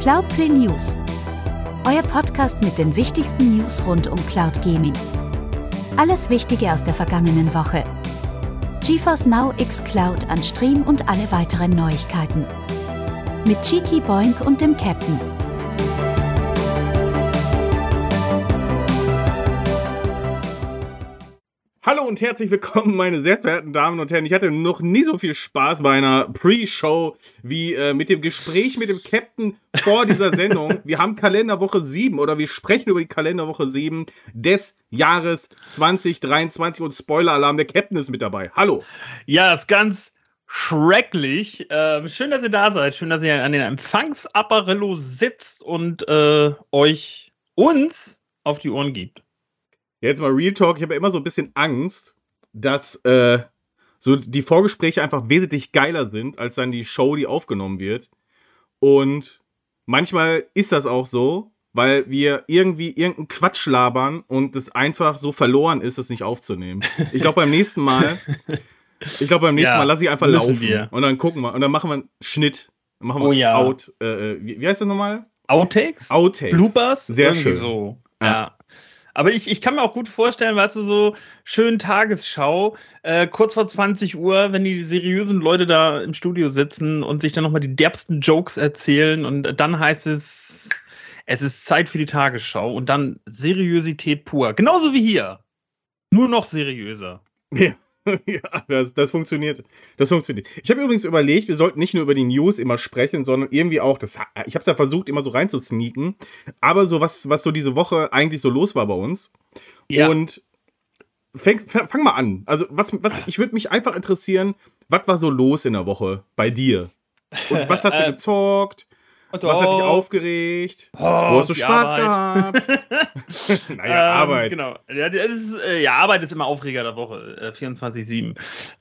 Cloudplay News. Euer Podcast mit den wichtigsten News rund um Cloud Gaming. Alles Wichtige aus der vergangenen Woche. GeForce Now X Cloud an Stream und alle weiteren Neuigkeiten. Mit Cheeky Boink und dem Captain. Hallo und herzlich willkommen, meine sehr verehrten Damen und Herren. Ich hatte noch nie so viel Spaß bei einer Pre-Show wie äh, mit dem Gespräch mit dem Captain vor dieser Sendung. wir haben Kalenderwoche 7 oder wir sprechen über die Kalenderwoche 7 des Jahres 2023 und Spoiler-Alarm, der Captain ist mit dabei. Hallo. Ja, ist ganz schrecklich. Äh, schön, dass ihr da seid. Schön, dass ihr an den Empfangsapparillo sitzt und äh, euch uns auf die Ohren gibt. Jetzt mal Real Talk, ich habe ja immer so ein bisschen Angst, dass äh, so die Vorgespräche einfach wesentlich geiler sind, als dann die Show, die aufgenommen wird. Und manchmal ist das auch so, weil wir irgendwie irgendeinen Quatsch labern und es einfach so verloren ist, es nicht aufzunehmen. Ich glaube, beim nächsten Mal, ich glaube, beim nächsten ja, Mal lasse ich einfach laufen. Wir. Und dann gucken wir. Und dann machen wir einen Schnitt. Dann machen wir oh, ja. Out. Äh, äh, wie, wie, heißt das nochmal? Outtakes? Outtakes. Bloopers? Sehr schön. So. ja. ja. Aber ich, ich kann mir auch gut vorstellen, weißt du, so schön Tagesschau, äh, kurz vor 20 Uhr, wenn die seriösen Leute da im Studio sitzen und sich dann nochmal die derbsten Jokes erzählen und dann heißt es, es ist Zeit für die Tagesschau und dann Seriosität pur. Genauso wie hier. Nur noch seriöser. Ja. ja, das, das funktioniert. Das funktioniert. Ich habe übrigens überlegt, wir sollten nicht nur über die News immer sprechen, sondern irgendwie auch, das, ich habe es ja versucht, immer so reinzusneaken, aber so was, was so diese Woche eigentlich so los war bei uns. Ja. Und fang, fang mal an. Also, was, was, ich würde mich einfach interessieren, was war so los in der Woche bei dir? Und was hast du äh, gezockt? Und Was hat dich aufgeregt? Oh, Wo hast du Spaß Arbeit. gehabt? naja, ähm, Arbeit. Genau. Ja, ist, äh, ja, Arbeit ist immer Aufreger der Woche, äh, 24-7. Ähm,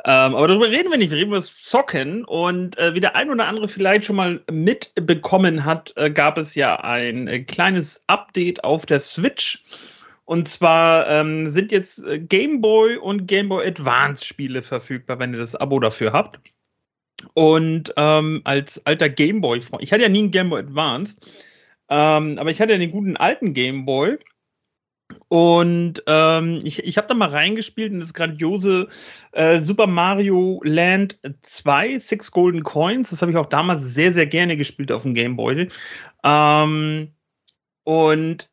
aber darüber reden wir nicht. Wir reden über das Zocken. Und äh, wie der ein oder andere vielleicht schon mal mitbekommen hat, äh, gab es ja ein äh, kleines Update auf der Switch. Und zwar ähm, sind jetzt äh, Game Boy und Game Boy Advance Spiele verfügbar, wenn ihr das Abo dafür habt. Und ähm, als alter Gameboy-Freund, ich hatte ja nie einen Gameboy Advanced, ähm, aber ich hatte ja den guten alten Gameboy. Und ähm, ich, ich habe da mal reingespielt in das grandiose äh, Super Mario Land 2, Six Golden Coins. Das habe ich auch damals sehr, sehr gerne gespielt auf dem Gameboy. Ähm, und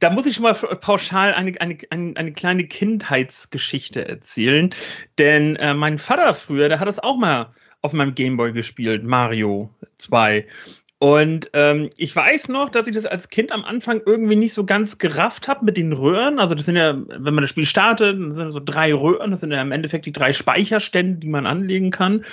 da muss ich schon mal pauschal eine, eine, eine, eine kleine Kindheitsgeschichte erzählen. Denn äh, mein Vater früher, der hat das auch mal auf meinem Gameboy gespielt, Mario 2. Und ähm, ich weiß noch, dass ich das als Kind am Anfang irgendwie nicht so ganz gerafft habe mit den Röhren. Also das sind ja, wenn man das Spiel startet, sind so drei Röhren, das sind ja im Endeffekt die drei Speicherstände, die man anlegen kann.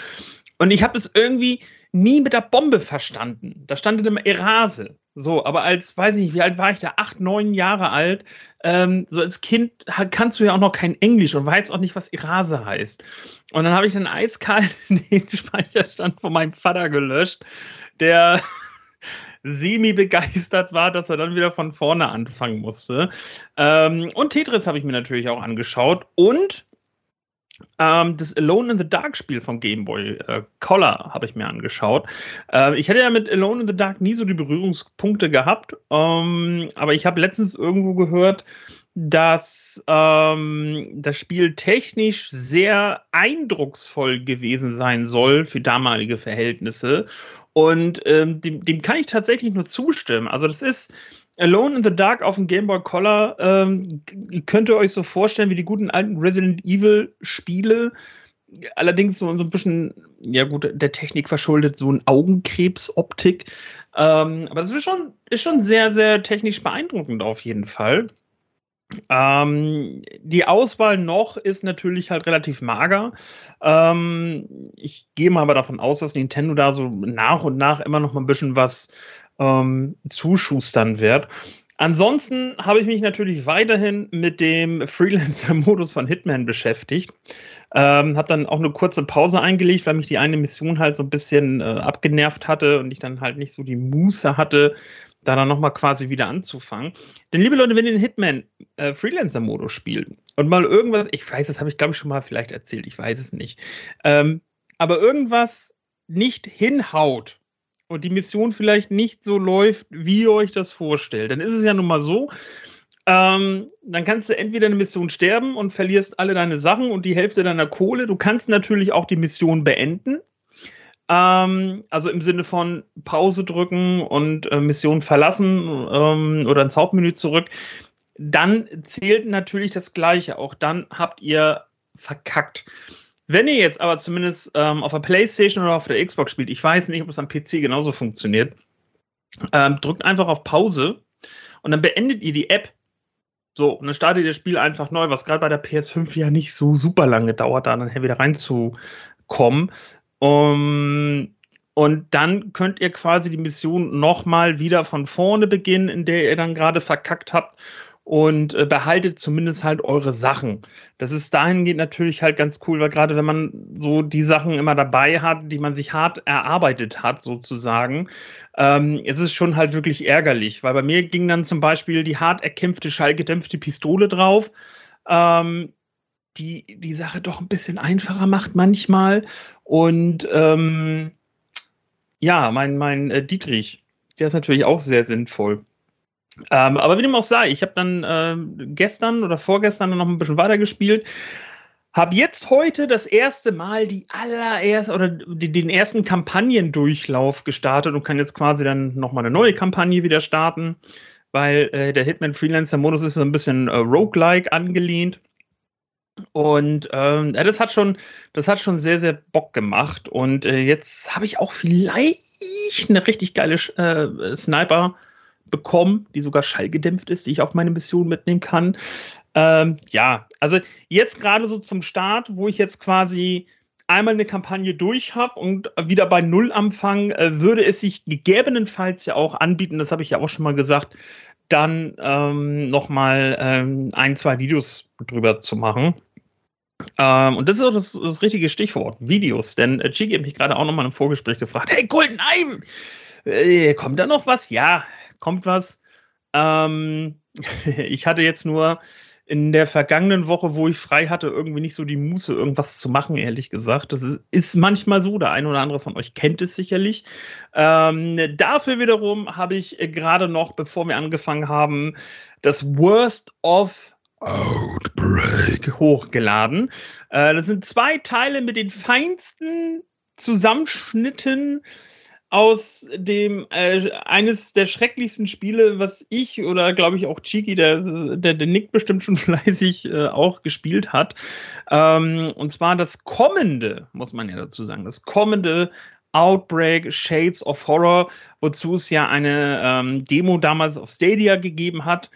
Und ich habe es irgendwie nie mit der Bombe verstanden. Da stand immer Erase. So, aber als, weiß ich nicht, wie alt war ich da? Acht, neun Jahre alt. Ähm, so als Kind kannst du ja auch noch kein Englisch und weißt auch nicht, was Erase heißt. Und dann habe ich dann eiskalt den Speicherstand von meinem Vater gelöscht, der semi begeistert war, dass er dann wieder von vorne anfangen musste. Ähm, und Tetris habe ich mir natürlich auch angeschaut und ähm, das Alone in the Dark Spiel vom Game Boy äh, Color habe ich mir angeschaut. Äh, ich hatte ja mit Alone in the Dark nie so die Berührungspunkte gehabt, ähm, aber ich habe letztens irgendwo gehört, dass ähm, das Spiel technisch sehr eindrucksvoll gewesen sein soll für damalige Verhältnisse. Und ähm, dem, dem, kann ich tatsächlich nur zustimmen. Also das ist Alone in the Dark auf dem Game Boy Color. Ähm, könnt ihr euch so vorstellen wie die guten alten Resident Evil Spiele. Allerdings so, so ein bisschen, ja gut, der Technik verschuldet, so ein Augenkrebs-Optik. Ähm, aber das ist schon, ist schon sehr, sehr technisch beeindruckend auf jeden Fall. Ähm, die Auswahl noch ist natürlich halt relativ mager. Ähm, ich gehe mal aber davon aus, dass Nintendo da so nach und nach immer noch mal ein bisschen was ähm, zuschustern wird. Ansonsten habe ich mich natürlich weiterhin mit dem Freelancer-Modus von Hitman beschäftigt. Ähm, habe dann auch eine kurze Pause eingelegt, weil mich die eine Mission halt so ein bisschen äh, abgenervt hatte und ich dann halt nicht so die Muße hatte, da dann nochmal quasi wieder anzufangen. Denn liebe Leute, wenn ihr den Hitman äh, spielt und mal irgendwas, ich weiß, das habe ich glaube ich schon mal vielleicht erzählt, ich weiß es nicht, ähm, aber irgendwas nicht hinhaut, und die Mission vielleicht nicht so läuft, wie ihr euch das vorstellt, dann ist es ja nun mal so, ähm, dann kannst du entweder eine Mission sterben und verlierst alle deine Sachen und die Hälfte deiner Kohle. Du kannst natürlich auch die Mission beenden. Ähm, also im Sinne von Pause drücken und äh, Mission verlassen ähm, oder ins Hauptmenü zurück. Dann zählt natürlich das Gleiche. Auch dann habt ihr verkackt. Wenn ihr jetzt aber zumindest ähm, auf der PlayStation oder auf der Xbox spielt, ich weiß nicht, ob es am PC genauso funktioniert, ähm, drückt einfach auf Pause und dann beendet ihr die App. So, und dann startet ihr das Spiel einfach neu, was gerade bei der PS5 ja nicht so super lange dauert, da dann wieder reinzukommen. Um, und dann könnt ihr quasi die Mission nochmal wieder von vorne beginnen, in der ihr dann gerade verkackt habt und äh, behaltet zumindest halt eure Sachen. Das ist dahingehend natürlich halt ganz cool, weil gerade wenn man so die Sachen immer dabei hat, die man sich hart erarbeitet hat, sozusagen, ähm, ist es schon halt wirklich ärgerlich, weil bei mir ging dann zum Beispiel die hart erkämpfte, schallgedämpfte Pistole drauf. Ähm, die die Sache doch ein bisschen einfacher macht manchmal. Und ähm, ja, mein, mein äh, Dietrich, der ist natürlich auch sehr sinnvoll. Ähm, aber wie dem auch sei, ich habe dann äh, gestern oder vorgestern noch ein bisschen weitergespielt. Habe jetzt heute das erste Mal die allererste oder die, den ersten Kampagnendurchlauf gestartet und kann jetzt quasi dann nochmal eine neue Kampagne wieder starten, weil äh, der Hitman Freelancer Modus ist so ein bisschen äh, roguelike angelehnt. Und ähm, das hat schon, das hat schon sehr, sehr Bock gemacht. Und äh, jetzt habe ich auch vielleicht eine richtig geile äh, Sniper bekommen, die sogar schallgedämpft ist, die ich auf meine Mission mitnehmen kann. Ähm, ja, also jetzt gerade so zum Start, wo ich jetzt quasi einmal eine Kampagne durch habe und wieder bei Null anfangen, äh, würde es sich gegebenenfalls ja auch anbieten, das habe ich ja auch schon mal gesagt, dann ähm, nochmal ähm, ein, zwei Videos drüber zu machen. Ähm, und das ist auch das, das, richtige Stichwort, Videos. Denn äh, Chiki hat mich gerade auch nochmal im Vorgespräch gefragt, hey Goldenheim, äh, kommt da noch was? Ja, kommt was. Ähm, ich hatte jetzt nur in der vergangenen Woche, wo ich frei hatte, irgendwie nicht so die Muße, irgendwas zu machen, ehrlich gesagt. Das ist, ist manchmal so. Der eine oder andere von euch kennt es sicherlich. Ähm, dafür wiederum habe ich gerade noch, bevor wir angefangen haben, das Worst of Outbreak hochgeladen. Äh, das sind zwei Teile mit den feinsten Zusammenschnitten aus dem äh, eines der schrecklichsten Spiele, was ich oder glaube ich auch Chiki, der, der, der Nick bestimmt schon fleißig äh, auch gespielt hat. Ähm, und zwar das kommende, muss man ja dazu sagen, das kommende Outbreak Shades of Horror, wozu es ja eine ähm, Demo damals auf Stadia gegeben hat.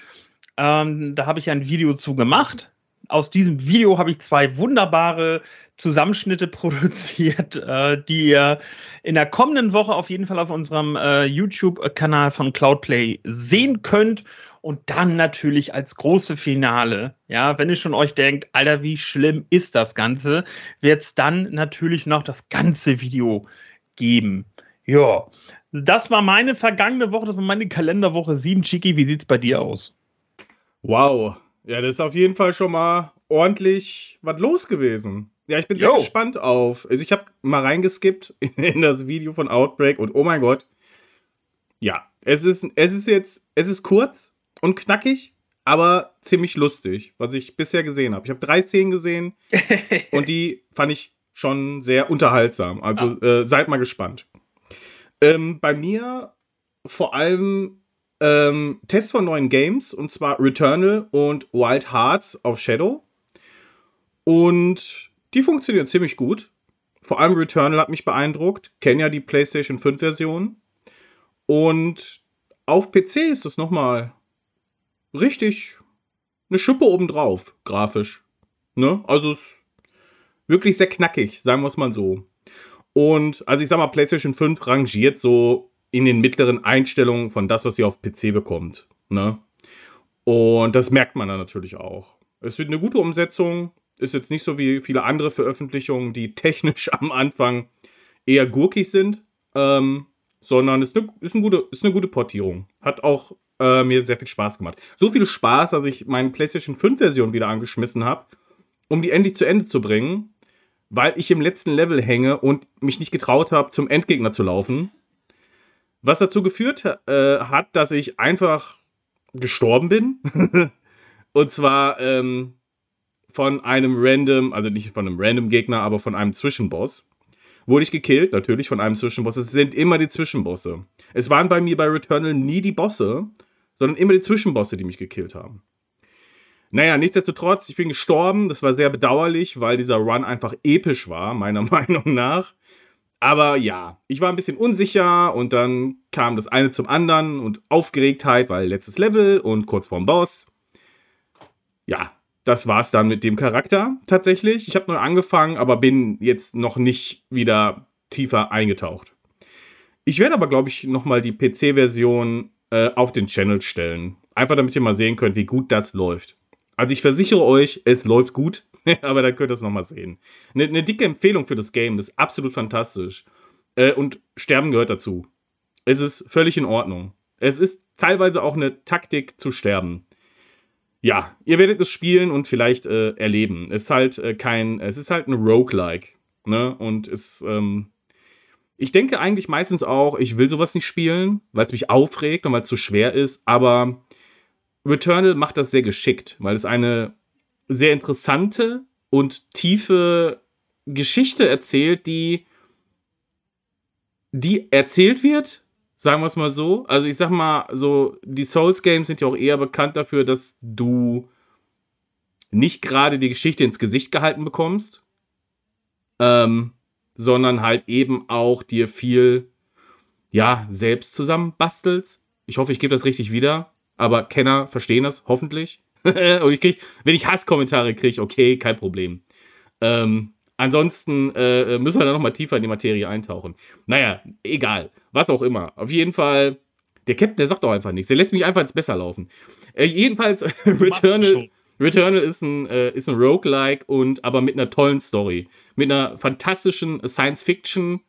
Ähm, da habe ich ein Video zu gemacht aus diesem Video habe ich zwei wunderbare Zusammenschnitte produziert, äh, die ihr in der kommenden Woche auf jeden Fall auf unserem äh, YouTube-Kanal von Cloudplay sehen könnt. Und dann natürlich als große Finale, ja, wenn ihr schon euch denkt, Alter, wie schlimm ist das Ganze, wird es dann natürlich noch das ganze Video geben. Ja, das war meine vergangene Woche, das war meine Kalenderwoche 7. Chiki, wie sieht es bei dir aus? Wow, ja, das ist auf jeden Fall schon mal ordentlich was los gewesen. Ja, ich bin sehr gespannt auf. Also ich habe mal reingeskippt in das Video von Outbreak und oh mein Gott. Ja, es ist, es ist jetzt, es ist kurz und knackig, aber ziemlich lustig, was ich bisher gesehen habe. Ich habe drei Szenen gesehen und die fand ich schon sehr unterhaltsam. Also ah. äh, seid mal gespannt. Ähm, bei mir vor allem ähm, Tests von neuen Games, und zwar Returnal und Wild Hearts auf Shadow. Und die funktionieren ziemlich gut. Vor allem Returnal hat mich beeindruckt. Kenne ja die PlayStation 5 Version. Und auf PC ist es nochmal richtig eine Schippe obendrauf, grafisch. Ne? Also es wirklich sehr knackig, sagen wir es mal so. Und also ich sag mal, PlayStation 5 rangiert so in den mittleren Einstellungen von das, was ihr auf PC bekommt. Ne? Und das merkt man dann natürlich auch. Es wird eine gute Umsetzung. Ist jetzt nicht so wie viele andere Veröffentlichungen, die technisch am Anfang eher gurkig sind, ähm, sondern es ist eine, ist, eine gute, ist eine gute Portierung. Hat auch äh, mir sehr viel Spaß gemacht. So viel Spaß, dass ich meine PlayStation 5 Version wieder angeschmissen habe, um die endlich zu Ende zu bringen, weil ich im letzten Level hänge und mich nicht getraut habe, zum Endgegner zu laufen Was dazu geführt äh, hat, dass ich einfach gestorben bin. Und zwar ähm, von einem random, also nicht von einem random Gegner, aber von einem Zwischenboss. Wurde ich gekillt, natürlich von einem Zwischenboss. Es sind immer die Zwischenbosse. Es waren bei mir bei Returnal nie die Bosse, sondern immer die Zwischenbosse, die mich gekillt haben. Naja, nichtsdestotrotz, ich bin gestorben. Das war sehr bedauerlich, weil dieser Run einfach episch war, meiner Meinung nach. Aber ja, ich war ein bisschen unsicher und dann kam das eine zum anderen und Aufgeregtheit, weil letztes Level und kurz vorm Boss. Ja, das war's dann mit dem Charakter tatsächlich. Ich habe neu angefangen, aber bin jetzt noch nicht wieder tiefer eingetaucht. Ich werde aber, glaube ich, nochmal die PC-Version äh, auf den Channel stellen. Einfach damit ihr mal sehen könnt, wie gut das läuft. Also ich versichere euch, es läuft gut, aber da könnt ihr es nochmal sehen. Eine, eine, dicke Empfehlung für das Game, das ist absolut fantastisch. Äh, und Sterben gehört dazu. Es ist völlig in Ordnung. Es ist teilweise auch eine Taktik zu sterben ja, ihr werdet es spielen und vielleicht äh, erleben. Es ist halt äh, kein, es ist halt ein Roguelike, ne? Und es, ähm, ich denke eigentlich meistens auch, ich will sowas nicht spielen, weil es mich aufregt und weil es zu schwer ist, aber Returnal macht das sehr geschickt, weil es eine sehr interessante und tiefe Geschichte erzählt, die, die erzählt wird, Sagen wir es mal so. Also ich sag mal, so, die Souls-Games sind ja auch eher bekannt dafür, dass du nicht gerade die Geschichte ins Gesicht gehalten bekommst, ähm, sondern halt eben auch dir viel, ja, selbst zusammenbastelst. Ich hoffe, ich gebe das richtig wieder, aber Kenner verstehen das hoffentlich. Und ich krieg, wenn ich Hasskommentare kriege, okay, kein Problem. Ähm, Ansonsten äh, müssen wir da nochmal tiefer in die Materie eintauchen. Naja, egal. Was auch immer. Auf jeden Fall, der Captain, der sagt doch einfach nichts. Der lässt mich einfach ins Besser laufen. Äh, jedenfalls, Returnal, Returnal ist ein, äh, ist ein Roguelike und aber mit einer tollen Story. Mit einer fantastischen Science Fiction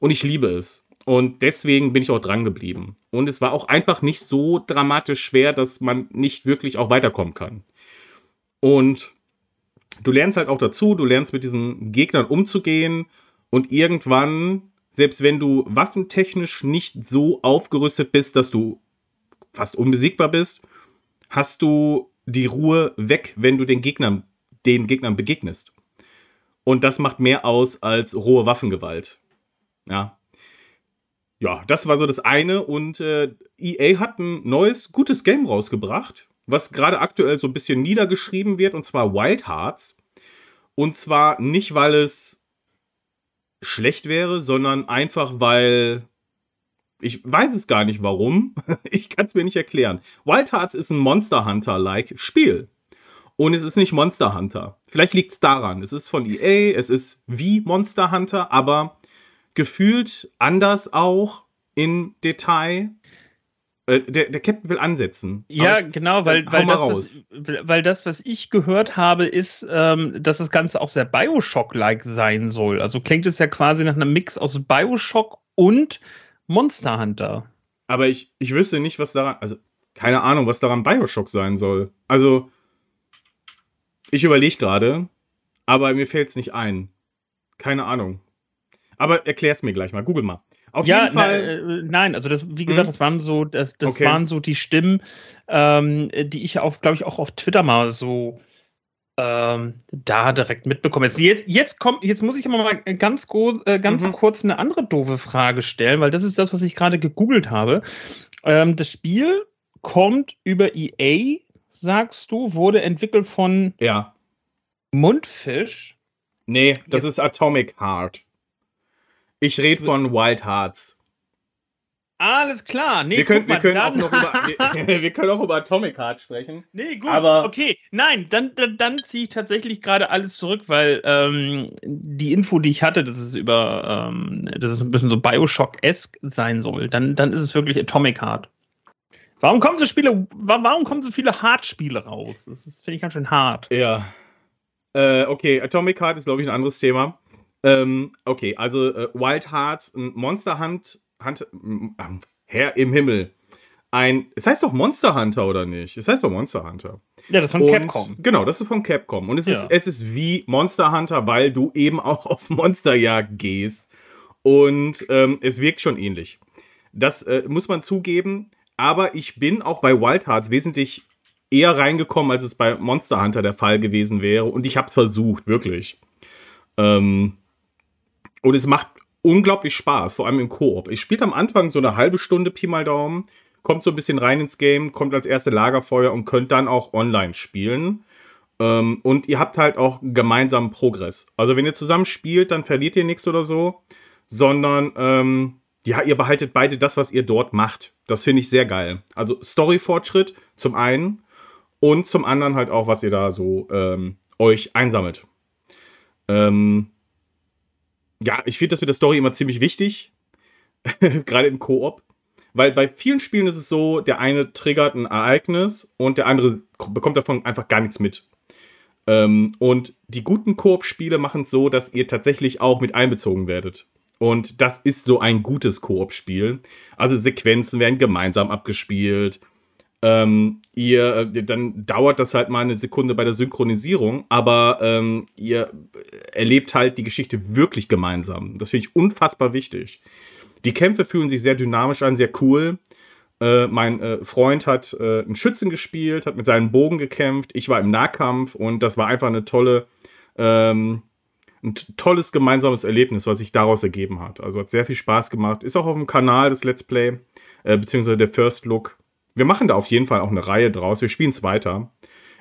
und ich liebe es. Und deswegen bin ich auch dran geblieben. Und es war auch einfach nicht so dramatisch schwer, dass man nicht wirklich auch weiterkommen kann. Und du lernst halt auch dazu, du lernst mit diesen Gegnern umzugehen und irgendwann, selbst wenn du waffentechnisch nicht so aufgerüstet bist, dass du fast unbesiegbar bist, hast du die Ruhe weg, wenn du den Gegnern, den Gegnern begegnest. Und das macht mehr aus als rohe Waffengewalt. Ja. Ja, das war so das eine. Und äh, EA hat ein neues, gutes Game rausgebracht was gerade aktuell so ein bisschen niedergeschrieben wird, und zwar Wild Hearts. Und zwar nicht, weil es schlecht wäre, sondern einfach, weil ich weiß es gar nicht warum. Ich kann es mir nicht erklären. Wild Hearts ist ein Monster Hunter-like Spiel. Und es ist nicht Monster Hunter. Vielleicht liegt es daran. Es ist von EA, es ist wie Monster Hunter, aber gefühlt anders auch in Detail. Äh, der, der Captain will ansetzen. Ja, ich, genau, weil, weil, das, was, weil das, was ich gehört habe, ist, ähm, dass das Ganze auch sehr Bioshock-like sein soll. Also klingt es ja quasi nach einem Mix aus Bioshock und Monster Hunter. Aber ich, ich wüsste nicht, was daran, also keine Ahnung, was daran Bioshock sein soll. Also, ich überlege gerade, aber mir fällt es nicht ein. Keine Ahnung. Aber erklär's mir gleich mal. Google mal. Auf ja, jeden Fall. Na, äh, nein, also das, wie gesagt, hm? das waren so, das, das okay. waren so die Stimmen, ähm, die ich auch, glaube ich, auch auf Twitter mal so ähm, da direkt mitbekommen. Jetzt, jetzt, jetzt, kommt, jetzt muss ich aber mal ganz, äh, ganz mhm. kurz eine andere doofe Frage stellen, weil das ist das, was ich gerade gegoogelt habe. Ähm, das Spiel kommt über EA, sagst du, wurde entwickelt von ja. Mundfisch. Nee, das jetzt. ist Atomic Heart. Ich rede von Wild Hearts. Alles klar. Nee, wir können, mal, wir können auch noch über, wir, wir, können auch über Atomic Heart sprechen. Nee, gut. Aber okay, nein, dann, dann, dann ziehe ich tatsächlich gerade alles zurück, weil ähm, die Info, die ich hatte, dass es über, ähm, dass es ein bisschen so Bioshock-esque sein soll, dann, dann ist es wirklich Atomic Heart. Warum kommen so Spiele, warum kommen so viele Hard-Spiele raus? Das finde ich ganz schön hart. Ja. Äh, okay, Atomic Heart ist, glaube ich, ein anderes Thema. Ähm, okay, also äh, Wild Hearts, ein Monster Hunt, Hunt äh, Herr im Himmel. Ein, es heißt doch Monster Hunter oder nicht? Es heißt doch Monster Hunter. Ja, das ist von Und, Capcom. Genau, das ist von Capcom. Und es, ja. ist, es ist wie Monster Hunter, weil du eben auch auf Monsterjagd gehst. Und ähm, es wirkt schon ähnlich. Das äh, muss man zugeben. Aber ich bin auch bei Wild Hearts wesentlich eher reingekommen, als es bei Monster Hunter der Fall gewesen wäre. Und ich habe es versucht, wirklich. Ähm, und es macht unglaublich Spaß, vor allem im Koop. Ich spiele am Anfang so eine halbe Stunde Pi mal Daumen, kommt so ein bisschen rein ins Game, kommt als erste Lagerfeuer und könnt dann auch online spielen. Ähm, und ihr habt halt auch gemeinsamen Progress. Also wenn ihr zusammen spielt, dann verliert ihr nichts oder so, sondern ähm, ja, ihr behaltet beide das, was ihr dort macht. Das finde ich sehr geil. Also Story-Fortschritt zum einen und zum anderen halt auch, was ihr da so ähm, euch einsammelt. Ähm, ja, ich finde das mit der Story immer ziemlich wichtig, gerade im Koop, weil bei vielen Spielen ist es so, der eine triggert ein Ereignis und der andere bekommt davon einfach gar nichts mit. Ähm, und die guten Koop-Spiele machen es so, dass ihr tatsächlich auch mit einbezogen werdet. Und das ist so ein gutes Koop-Spiel. Also Sequenzen werden gemeinsam abgespielt. Ähm, ihr, äh, dann dauert das halt mal eine Sekunde bei der Synchronisierung, aber ähm, ihr erlebt halt die Geschichte wirklich gemeinsam. Das finde ich unfassbar wichtig. Die Kämpfe fühlen sich sehr dynamisch an, sehr cool. Äh, mein äh, Freund hat äh, einen Schützen gespielt, hat mit seinem Bogen gekämpft. Ich war im Nahkampf und das war einfach eine tolle, ähm, ein tolles gemeinsames Erlebnis, was sich daraus ergeben hat. Also hat sehr viel Spaß gemacht. Ist auch auf dem Kanal des Let's Play, äh, beziehungsweise der First Look. Wir machen da auf jeden Fall auch eine Reihe draus. Wir spielen es weiter.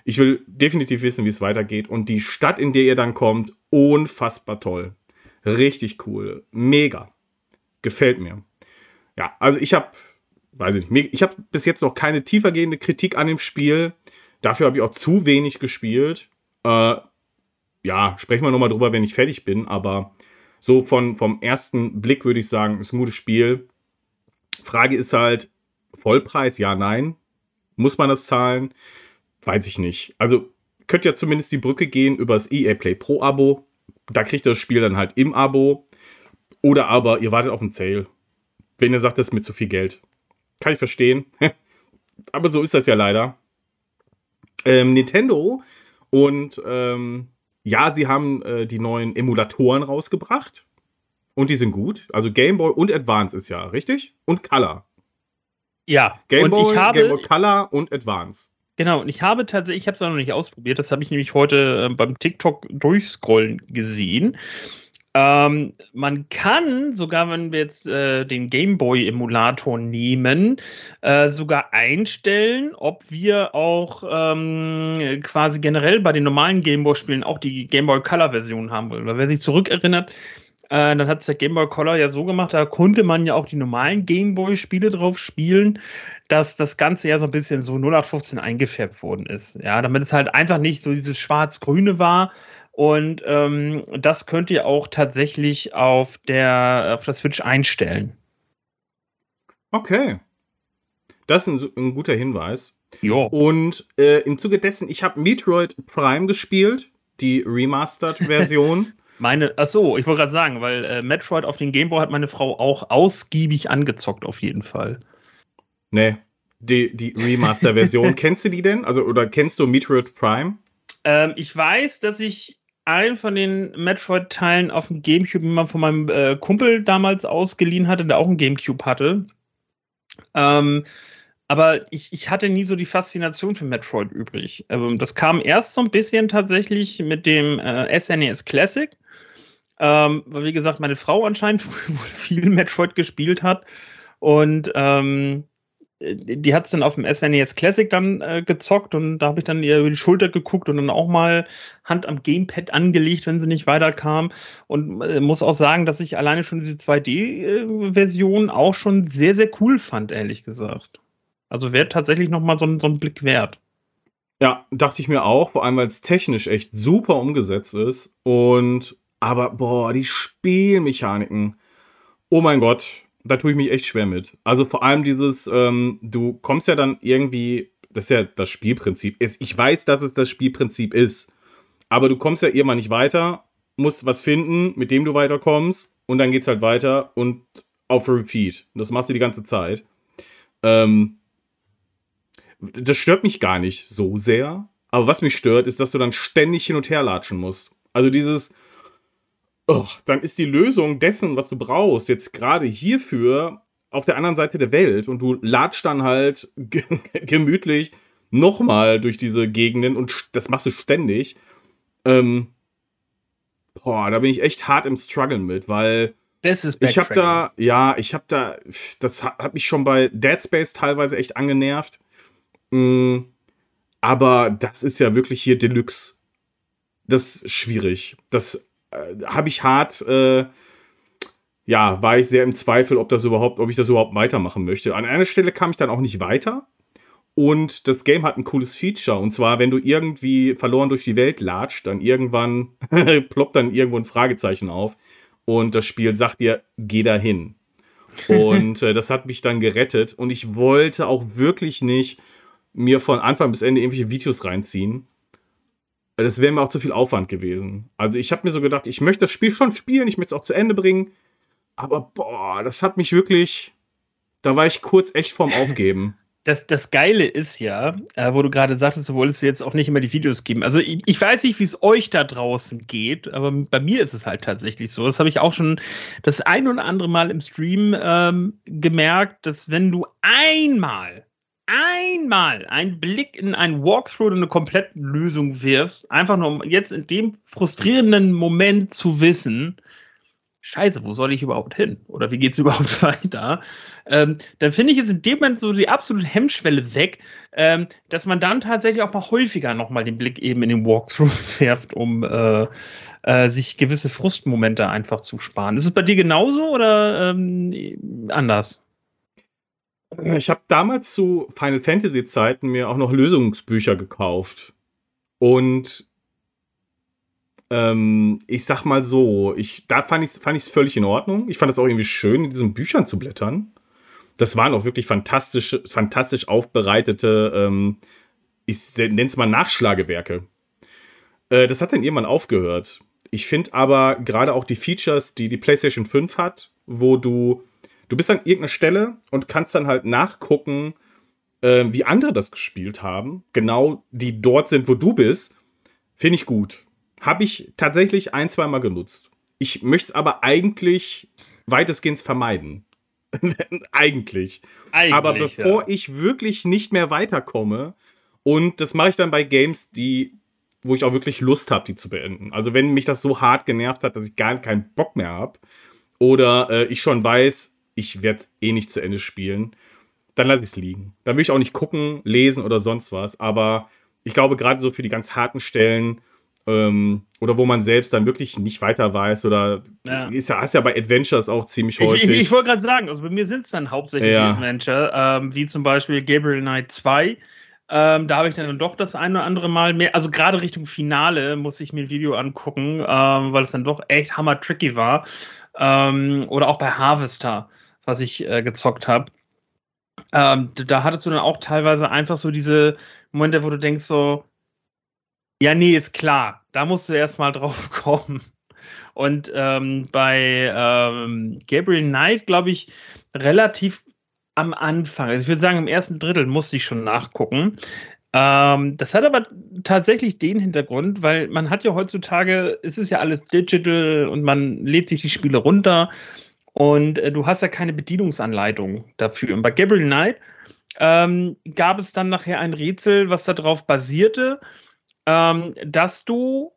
Ich will definitiv wissen, wie es weitergeht. Und die Stadt, in der ihr dann kommt, unfassbar toll. Richtig cool. Mega. Gefällt mir. Ja, also ich habe, weiß ich nicht, ich habe bis jetzt noch keine tiefergehende Kritik an dem Spiel. Dafür habe ich auch zu wenig gespielt. Äh, ja, sprechen wir nochmal drüber, wenn ich fertig bin. Aber so von, vom ersten Blick würde ich sagen, ist ein gutes Spiel. Frage ist halt, Vollpreis, ja, nein. Muss man das zahlen? Weiß ich nicht. Also könnt ja zumindest die Brücke gehen über das EA Play Pro Abo. Da kriegt ihr das Spiel dann halt im Abo. Oder aber ihr wartet auf einen Sale. Wenn ihr sagt, das ist mir zu viel Geld. Kann ich verstehen. aber so ist das ja leider. Ähm, Nintendo und ähm, ja, sie haben äh, die neuen Emulatoren rausgebracht. Und die sind gut. Also Game Boy und Advance ist ja, richtig? Und Color. Ja, Game Boy, ich habe, Game Boy Color und Advance. Genau, und ich habe tatsächlich, ich habe es noch nicht ausprobiert, das habe ich nämlich heute äh, beim TikTok durchscrollen gesehen. Ähm, man kann sogar, wenn wir jetzt äh, den Gameboy-Emulator nehmen, äh, sogar einstellen, ob wir auch ähm, quasi generell bei den normalen Gameboy-Spielen auch die Gameboy Color-Version haben wollen. Weil wer sich zurückerinnert, äh, dann hat es der Game Boy Color ja so gemacht, da konnte man ja auch die normalen Game Boy-Spiele drauf spielen, dass das Ganze ja so ein bisschen so 0815 eingefärbt worden ist. Ja, damit es halt einfach nicht so dieses Schwarz-Grüne war. Und ähm, das könnt ihr auch tatsächlich auf der, auf der Switch einstellen. Okay. Das ist ein, ein guter Hinweis. Ja. Und äh, im Zuge dessen, ich habe Metroid Prime gespielt, die Remastered-Version. Meine, ach so, ich wollte gerade sagen, weil äh, Metroid auf den Gameboy hat meine Frau auch ausgiebig angezockt, auf jeden Fall. Nee, die, die Remaster-Version. kennst du die denn? Also, oder kennst du Metroid Prime? Ähm, ich weiß, dass ich einen von den Metroid-Teilen auf dem Gamecube immer von meinem äh, Kumpel damals ausgeliehen hatte, der auch einen Gamecube hatte. Ähm, aber ich, ich hatte nie so die Faszination für Metroid übrig. Ähm, das kam erst so ein bisschen tatsächlich mit dem äh, SNES e Classic. Ähm, weil, wie gesagt, meine Frau anscheinend wohl viel Metroid gespielt hat. Und ähm, die hat es dann auf dem SNES e Classic dann äh, gezockt und da habe ich dann ihr über die Schulter geguckt und dann auch mal Hand am Gamepad angelegt, wenn sie nicht weiterkam. Und äh, muss auch sagen, dass ich alleine schon diese 2D-Version äh, auch schon sehr, sehr cool fand, ehrlich gesagt. Also wäre tatsächlich nochmal so, so ein Blick wert. Ja, dachte ich mir auch, vor allem weil es technisch echt super umgesetzt ist. Und aber, boah, die Spielmechaniken. Oh mein Gott, da tue ich mich echt schwer mit. Also vor allem dieses, ähm, du kommst ja dann irgendwie, das ist ja das Spielprinzip. Ich weiß, dass es das Spielprinzip ist. Aber du kommst ja irgendwann nicht weiter, musst was finden, mit dem du weiterkommst. Und dann geht's halt weiter und auf Repeat. Das machst du die ganze Zeit. Ähm, das stört mich gar nicht so sehr. Aber was mich stört, ist, dass du dann ständig hin und her latschen musst. Also dieses, oh, dann ist die Lösung dessen, was du brauchst, jetzt gerade hierfür auf der anderen Seite der Welt und du latscht dann halt gemütlich nochmal durch diese Gegenden und das machst du ständig. Ähm, boah, da bin ich echt hart im Struggle mit, weil das ist ich habe da, ja, ich habe da, das hat mich schon bei Dead Space teilweise echt angenervt. Mhm, aber das ist ja wirklich hier Deluxe. Das ist schwierig. Das äh, habe ich hart, äh, ja, war ich sehr im Zweifel, ob das überhaupt, ob ich das überhaupt weitermachen möchte. An einer Stelle kam ich dann auch nicht weiter. Und das Game hat ein cooles Feature. Und zwar, wenn du irgendwie verloren durch die Welt latscht, dann irgendwann ploppt dann irgendwo ein Fragezeichen auf. Und das Spiel sagt dir, geh dahin. Und äh, das hat mich dann gerettet. Und ich wollte auch wirklich nicht mir von Anfang bis Ende irgendwelche Videos reinziehen. Das wäre mir auch zu viel Aufwand gewesen. Also ich habe mir so gedacht, ich möchte das Spiel schon spielen, ich möchte es auch zu Ende bringen. Aber boah, das hat mich wirklich. Da war ich kurz echt vorm Aufgeben das, das Geile ist ja, äh, wo du gerade sagtest, du wolltest jetzt auch nicht immer die Videos geben. Also ich, ich weiß nicht, wie es euch da draußen geht, aber bei mir ist es halt tatsächlich so. Das habe ich auch schon das ein oder andere Mal im Stream ähm, gemerkt, dass wenn du einmal, einmal einen Blick in einen Walkthrough oder eine komplette Lösung wirfst, einfach nur um jetzt in dem frustrierenden Moment zu wissen, Scheiße, wo soll ich überhaupt hin? Oder wie geht es überhaupt weiter? Ähm, dann finde ich es in dem Moment so die absolute Hemmschwelle weg, ähm, dass man dann tatsächlich auch mal häufiger nochmal den Blick eben in den Walkthrough werft, um äh, äh, sich gewisse Frustmomente einfach zu sparen. Ist es bei dir genauso oder ähm, anders? Ich habe damals zu Final Fantasy Zeiten mir auch noch Lösungsbücher gekauft. Und ähm, ich sag mal so, ich, da fand ich es fand völlig in Ordnung. Ich fand es auch irgendwie schön, in diesen Büchern zu blättern. Das waren auch wirklich fantastisch, fantastisch aufbereitete, ähm, ich nenne es mal Nachschlagewerke. Äh, das hat dann irgendwann aufgehört. Ich finde aber gerade auch die Features, die die PlayStation 5 hat, wo du, du bist an irgendeiner Stelle und kannst dann halt nachgucken, äh, wie andere das gespielt haben, genau die dort sind, wo du bist, finde ich gut. Habe ich tatsächlich ein, zwei Mal genutzt. Ich möchte es aber eigentlich weitestgehend vermeiden. eigentlich. eigentlich. Aber bevor ja. ich wirklich nicht mehr weiterkomme, und das mache ich dann bei Games, die, wo ich auch wirklich Lust habe, die zu beenden. Also wenn mich das so hart genervt hat, dass ich gar keinen Bock mehr habe, oder äh, ich schon weiß, ich werde es eh nicht zu Ende spielen, dann lasse ich es liegen. Dann will ich auch nicht gucken, lesen oder sonst was. Aber ich glaube, gerade so für die ganz harten Stellen ähm, oder wo man selbst dann wirklich nicht weiter weiß oder ja. ist ja, hast ja bei Adventures auch ziemlich häufig. Ich, ich, ich wollte gerade sagen, also bei mir sind es dann hauptsächlich ja. Adventure, ähm, wie zum Beispiel Gabriel Knight 2. Ähm, da habe ich dann doch das eine oder andere Mal mehr, also gerade Richtung Finale muss ich mir ein Video angucken, ähm, weil es dann doch echt hammer tricky war. Ähm, oder auch bei Harvester, was ich äh, gezockt habe. Ähm, da hattest du dann auch teilweise einfach so diese Momente, wo du denkst so, ja, nee, ist klar. Da musst du erstmal drauf kommen. Und ähm, bei ähm, Gabriel Knight, glaube ich, relativ am Anfang. Also ich würde sagen, im ersten Drittel musste ich schon nachgucken. Ähm, das hat aber tatsächlich den Hintergrund, weil man hat ja heutzutage, es ist ja alles digital und man lädt sich die Spiele runter und äh, du hast ja keine Bedienungsanleitung dafür. Und bei Gabriel Knight ähm, gab es dann nachher ein Rätsel, was darauf basierte ähm, dass du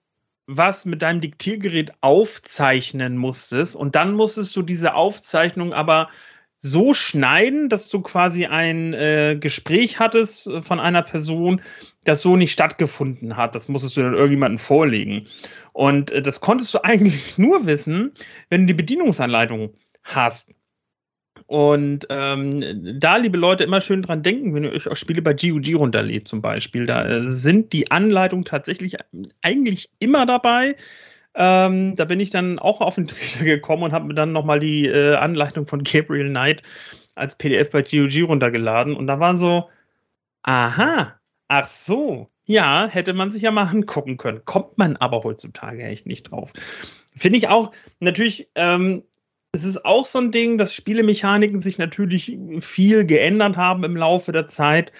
was mit deinem Diktiergerät aufzeichnen musstest und dann musstest du diese Aufzeichnung aber so schneiden, dass du quasi ein äh, Gespräch hattest äh, von einer Person, das so nicht stattgefunden hat. Das musstest du dann irgendjemandem vorlegen. Und äh, das konntest du eigentlich nur wissen, wenn du die Bedienungsanleitung hast. Und ähm, da, liebe Leute, immer schön dran denken, wenn ihr euch auch Spiele bei GOG runterlädt zum Beispiel. Da äh, sind die Anleitungen tatsächlich eigentlich immer dabei. Ähm, da bin ich dann auch auf den Trichter gekommen und habe mir dann nochmal die äh, Anleitung von Gabriel Knight als PDF bei GOG runtergeladen. Und da waren so, aha, ach so, ja, hätte man sich ja mal angucken können. Kommt man aber heutzutage echt nicht drauf. Finde ich auch natürlich ähm, es ist auch so ein Ding, dass Spielemechaniken sich natürlich viel geändert haben im Laufe der Zeit.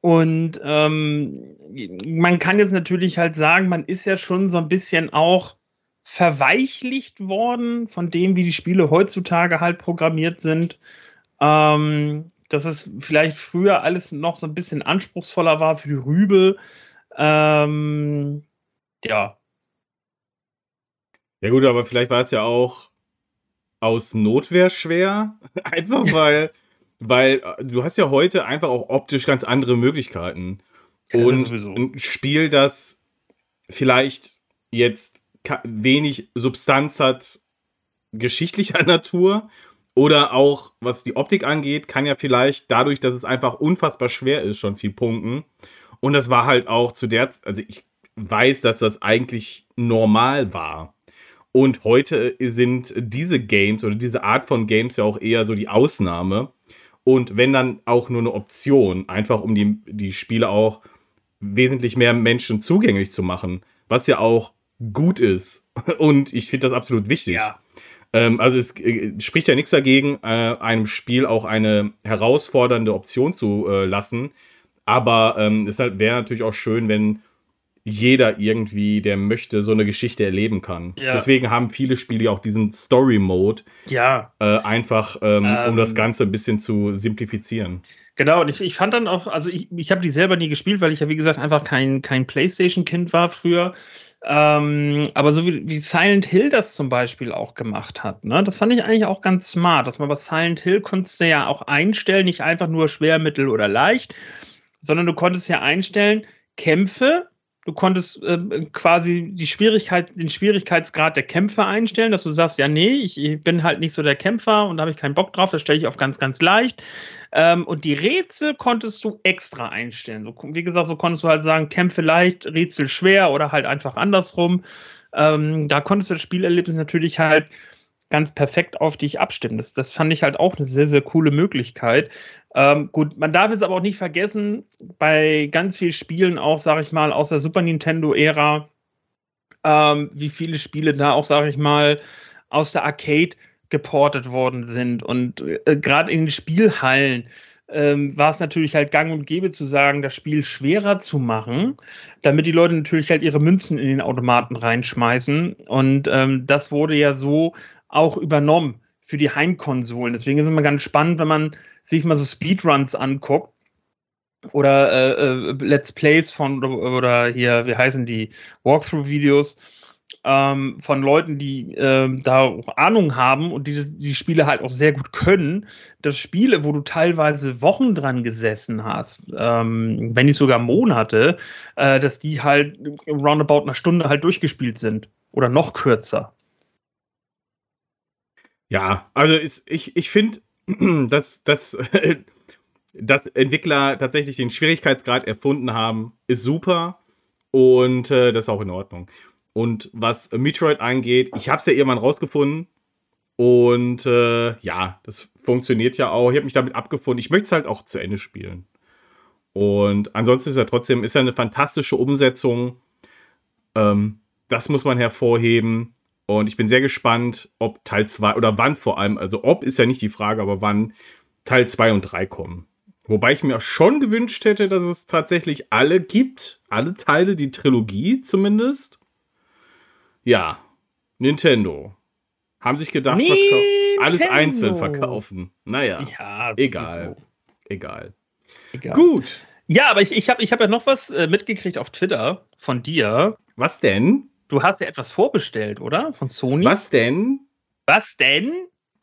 Und ähm, man kann jetzt natürlich halt sagen, man ist ja schon so ein bisschen auch verweichlicht worden von dem, wie die Spiele heutzutage halt programmiert sind. Ähm, dass es vielleicht früher alles noch so ein bisschen anspruchsvoller war für die Rübe. Ähm, ja. Ja, gut, aber vielleicht war es ja auch aus Notwehr schwer. Einfach weil, weil äh, du hast ja heute einfach auch optisch ganz andere Möglichkeiten. Ja, und ein Spiel, das vielleicht jetzt wenig Substanz hat, geschichtlicher Natur oder auch was die Optik angeht, kann ja vielleicht dadurch, dass es einfach unfassbar schwer ist, schon viel punkten. Und das war halt auch zu der, also ich weiß, dass das eigentlich normal war. Und heute sind diese Games oder diese Art von Games ja auch eher so die Ausnahme. Und wenn dann auch nur eine Option, einfach um die, die Spiele auch wesentlich mehr Menschen zugänglich zu machen, was ja auch gut ist. Und ich finde das absolut wichtig. Ja. Ähm, also es äh, spricht ja nichts dagegen, äh, einem Spiel auch eine herausfordernde Option zu äh, lassen. Aber ähm, es halt, wäre natürlich auch schön, wenn jeder irgendwie, der möchte, so eine Geschichte erleben kann. Ja. Deswegen haben viele Spiele auch diesen Story-Mode. Ja. Äh, einfach, ähm, ähm, um das Ganze ein bisschen zu simplifizieren. Genau, und ich, ich fand dann auch, also ich, ich habe die selber nie gespielt, weil ich ja, wie gesagt, einfach kein, kein PlayStation-Kind war früher. Ähm, aber so wie, wie, Silent Hill das zum Beispiel auch gemacht hat, ne, das fand ich eigentlich auch ganz smart, dass man bei Silent Hill konntest du ja auch einstellen, nicht einfach nur schwer, mittel oder leicht, sondern du konntest ja einstellen, Kämpfe Du konntest äh, quasi die Schwierigkeit, den Schwierigkeitsgrad der Kämpfe einstellen, dass du sagst, ja, nee, ich, ich bin halt nicht so der Kämpfer und da habe ich keinen Bock drauf, das stelle ich auf ganz, ganz leicht. Ähm, und die Rätsel konntest du extra einstellen. So, wie gesagt, so konntest du halt sagen, Kämpfe leicht, Rätsel schwer oder halt einfach andersrum. Ähm, da konntest du das Spielerlebnis natürlich halt ganz perfekt auf dich abstimmen. Das, das fand ich halt auch eine sehr, sehr coole Möglichkeit. Ähm, gut, man darf es aber auch nicht vergessen, bei ganz vielen Spielen auch, sage ich mal, aus der Super Nintendo-Ära, ähm, wie viele Spiele da auch, sage ich mal, aus der Arcade geportet worden sind. Und äh, gerade in den Spielhallen ähm, war es natürlich halt gang und gäbe zu sagen, das Spiel schwerer zu machen, damit die Leute natürlich halt ihre Münzen in den Automaten reinschmeißen. Und ähm, das wurde ja so auch übernommen für die Heimkonsolen. Deswegen ist es immer ganz spannend, wenn man sich mal so Speedruns anguckt oder äh, äh, Let's Plays von oder, hier, wie heißen die, Walkthrough-Videos ähm, von Leuten, die äh, da Ahnung haben und die die Spiele halt auch sehr gut können. Das Spiele, wo du teilweise Wochen dran gesessen hast, ähm, wenn nicht sogar Monate, äh, dass die halt roundabout einer Stunde halt durchgespielt sind oder noch kürzer. Ja, also ist, ich, ich finde, dass, dass, dass Entwickler tatsächlich den Schwierigkeitsgrad erfunden haben, ist super und äh, das ist auch in Ordnung. Und was Metroid angeht, ich habe es ja irgendwann rausgefunden und äh, ja, das funktioniert ja auch. Ich habe mich damit abgefunden. Ich möchte es halt auch zu Ende spielen. Und ansonsten ist er trotzdem ist er eine fantastische Umsetzung. Ähm, das muss man hervorheben. Und ich bin sehr gespannt, ob Teil 2 oder wann vor allem, also ob ist ja nicht die Frage, aber wann Teil 2 und 3 kommen. Wobei ich mir schon gewünscht hätte, dass es tatsächlich alle gibt. Alle Teile, die Trilogie zumindest. Ja, Nintendo. Haben sich gedacht, alles einzeln verkaufen. Naja, ja, egal. egal. Egal. Gut. Ja, aber ich, ich habe ich hab ja noch was äh, mitgekriegt auf Twitter von dir. Was denn? Du hast ja etwas vorbestellt, oder? Von Sony? Was denn? Was denn?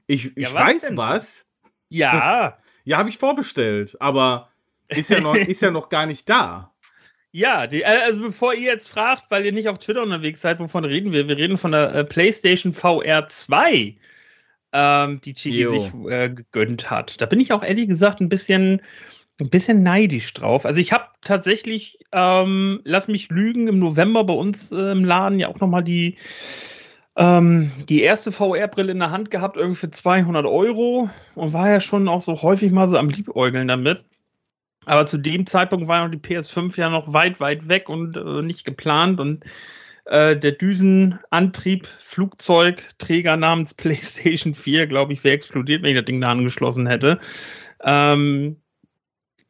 Ich, ich ja, was weiß denn? was. Ja. ja, habe ich vorbestellt, aber ist ja, noch, ist ja noch gar nicht da. Ja, die, äh, also bevor ihr jetzt fragt, weil ihr nicht auf Twitter unterwegs seid, wovon reden wir? Wir reden von der äh, PlayStation VR 2, ähm, die Chigi sich äh, gegönnt hat. Da bin ich auch ehrlich gesagt ein bisschen ein bisschen neidisch drauf. Also ich habe tatsächlich, ähm, lass mich lügen, im November bei uns äh, im Laden ja auch nochmal die, ähm, die erste VR-Brille in der Hand gehabt, irgendwie für 200 Euro und war ja schon auch so häufig mal so am Liebäugeln damit. Aber zu dem Zeitpunkt war noch die PS5 ja noch weit, weit weg und äh, nicht geplant und äh, der Düsenantrieb, Flugzeugträger namens PlayStation 4, glaube ich, wäre explodiert, wenn ich das Ding da angeschlossen hätte. Ähm,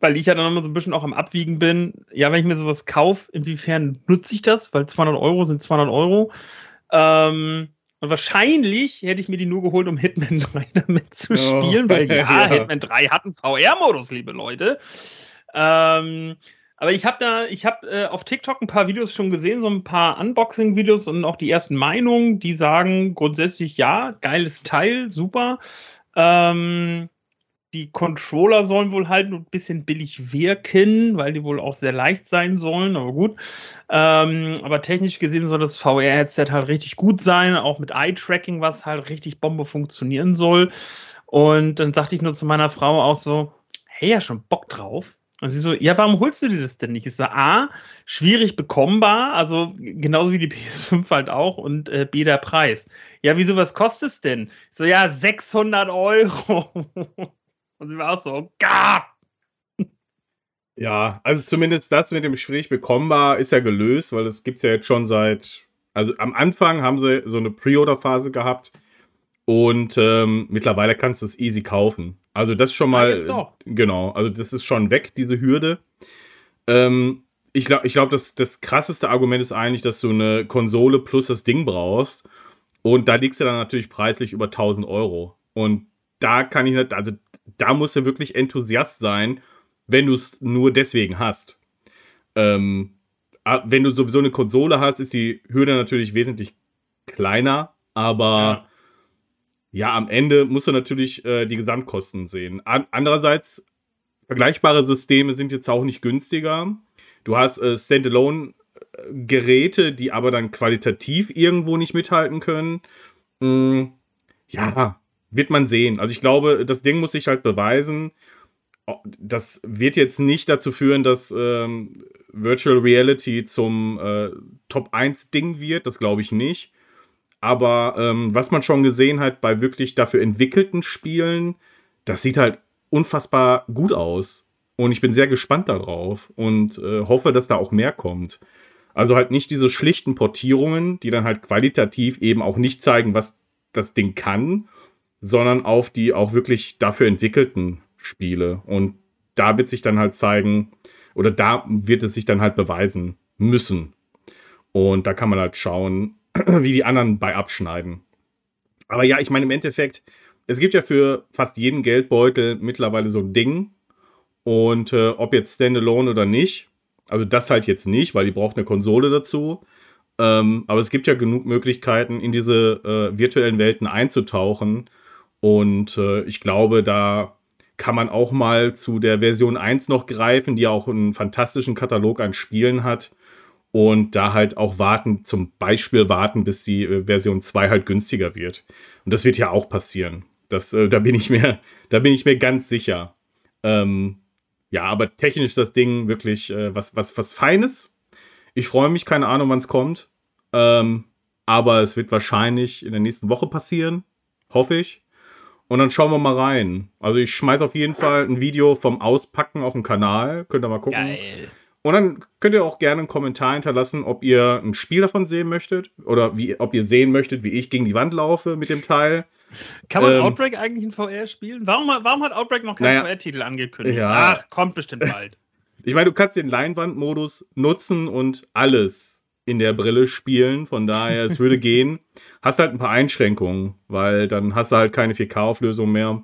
weil ich ja dann immer so ein bisschen auch am Abwiegen bin, ja, wenn ich mir sowas kaufe, inwiefern nutze ich das? Weil 200 Euro sind 200 Euro. Ähm, Und wahrscheinlich hätte ich mir die nur geholt, um Hitman 3 damit zu spielen, oh, weil ja, ja, Hitman 3 hat einen VR-Modus, liebe Leute. Ähm, aber ich habe da, ich habe äh, auf TikTok ein paar Videos schon gesehen, so ein paar Unboxing-Videos und auch die ersten Meinungen, die sagen grundsätzlich ja, geiles Teil, super. Ähm, die Controller sollen wohl halt ein bisschen billig wirken, weil die wohl auch sehr leicht sein sollen, aber gut. Ähm, aber technisch gesehen soll das VR-Headset halt richtig gut sein, auch mit Eye-Tracking, was halt richtig Bombe funktionieren soll. Und dann sagte ich nur zu meiner Frau auch so, hey, ja, schon Bock drauf. Und sie so, ja, warum holst du dir das denn nicht? Ich sage, A, schwierig bekommbar, also genauso wie die PS5 halt auch, und äh, B, der Preis. Ja, wieso, was kostet es denn? Ich so, ja, 600 Euro. Und sie war auch so, Gah! Ja, also zumindest das mit dem schwierig bekommbar ist ja gelöst, weil das gibt es ja jetzt schon seit. Also am Anfang haben sie so eine Pre-Order-Phase gehabt und ähm, mittlerweile kannst du es easy kaufen. Also das schon mal. Ja, genau, also das ist schon weg, diese Hürde. Ähm, ich glaube, ich glaub, das, das krasseste Argument ist eigentlich, dass du eine Konsole plus das Ding brauchst. Und da liegst du dann natürlich preislich über 1000 Euro. Und da kann ich nicht, also da musst du wirklich Enthusiast sein, wenn du es nur deswegen hast. Ähm, wenn du sowieso eine Konsole hast, ist die Hürde natürlich wesentlich kleiner, aber ja, ja amEnde musst du natürlich äh, die Gesamtkosten sehen. An andererseits, vergleichbare Systeme sind jetzt auch nicht günstiger. Du hast äh, Standalone-Geräte, die aber dann qualitativ irgendwo nicht mithalten können. Mm, ja, wird man sehen. Also ich glaube, das Ding muss sich halt beweisen. Das wird jetzt nicht dazu führen, dass ähm, Virtual Reality zum äh, Top 1 Ding wird. Das glaube ich nicht. Aber ähm, was man schon gesehen hat bei wirklich dafür entwickelten Spielen, das sieht halt unfassbar gut aus. Und ich bin sehr gespannt darauf und äh, hoffe, dass da auch mehr kommt. Also halt nicht diese schlichten Portierungen, die dann halt qualitativ eben auch nicht zeigen, was das Ding kann, sondern auf die auch wirklich dafür entwickelten Spiele. Und da wird sich dann halt zeigen, oder da wird es sich dann halt beweisen müssen. Und da kann man halt schauen, wie die anderen bei abschneiden. Aber ja, ich meine, im Endeffekt, es gibt ja für fast jeden Geldbeutel mittlerweile so ein Ding. Und äh, ob jetzt Standalone oder nicht, also das halt jetzt nicht, weil die braucht eine Konsole dazu. Ähm, aber es gibt ja genug Möglichkeiten, in diese äh, virtuellen Welten einzutauchen und äh, ich glaube, da kann man auch mal zu der Version 1 noch greifen, die auch einen fantastischen Katalog an Spielen hat. Und da halt auch warten, zum Beispiel warten, bis die äh, Version 2 halt günstiger wird. Und das wird ja auch passieren. Das, äh, da bin ich mir, da bin ich mir ganz sicher. Ähm, ja, aber technisch das Ding wirklich äh, was, was, was Feines. Ich freue mich, keine Ahnung, wann es kommt. Ähm, aber es wird wahrscheinlich in der nächsten Woche passieren. Hoffe ich. Und dann schauen wir mal rein. Also ich schmeiße auf jeden Fall ein Video vom Auspacken auf dem Kanal. Könnt ihr mal gucken. Geil. Und dann könnt ihr auch gerne einen Kommentar hinterlassen, ob ihr ein Spiel davon sehen möchtet oder wie, ob ihr sehen möchtet, wie ich gegen die Wand laufe mit dem Teil. Kann man ähm, Outbreak eigentlich in VR spielen? Warum, warum hat Outbreak noch keinen naja, VR-Titel angekündigt? Ja. Ach, kommt bestimmt bald. Ich meine, du kannst den Leinwandmodus nutzen und alles in der Brille spielen. Von daher, es würde gehen hast halt ein paar Einschränkungen, weil dann hast du halt keine 4K-Auflösung mehr.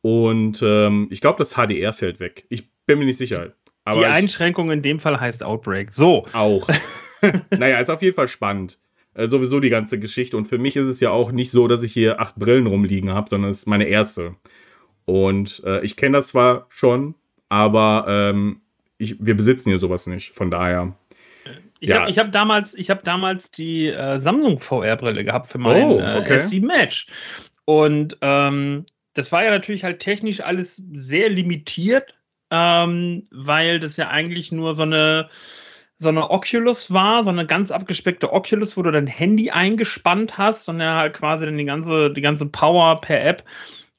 Und ähm, ich glaube, das HDR fällt weg. Ich bin mir nicht sicher. Aber Die Einschränkung in dem Fall heißt Outbreak. So. Auch. naja, ist auf jeden Fall spannend. Äh, sowieso die ganze Geschichte. Und für mich ist es ja auch nicht so, dass ich hier acht Brillen rumliegen habe, sondern es ist meine erste. Und äh, ich kenne das zwar schon, aber ähm, ich, wir besitzen hier sowas nicht. Von daher ich ja. habe hab damals, hab damals die äh, Samsung VR-Brille gehabt für mein oh, okay. äh, S7 Match. Und ähm, das war ja natürlich halt technisch alles sehr limitiert, ähm, weil das ja eigentlich nur so eine, so eine Oculus war, so eine ganz abgespeckte Oculus, wo du dein Handy eingespannt hast und ja halt quasi dann die ganze, die ganze Power per App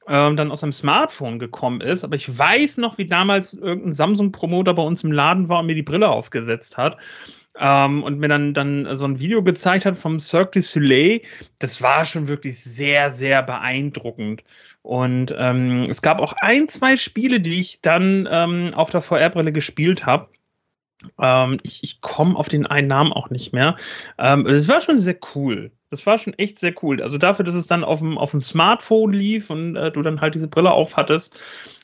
ähm, dann aus dem Smartphone gekommen ist. Aber ich weiß noch, wie damals irgendein Samsung-Promoter bei uns im Laden war und mir die Brille aufgesetzt hat ähm, und mir dann, dann so ein Video gezeigt hat vom Cirque du Soleil. Das war schon wirklich sehr, sehr beeindruckend. Und ähm, es gab auch ein, zwei Spiele, die ich dann ähm, auf der VR-Brille gespielt habe. Ähm, ich, ich komme auf den einen Namen auch nicht mehr. Ähm, es war schon sehr cool. Das war schon echt sehr cool. Also dafür, dass es dann auf dem, auf dem Smartphone lief und äh, du dann halt diese Brille auf hattest.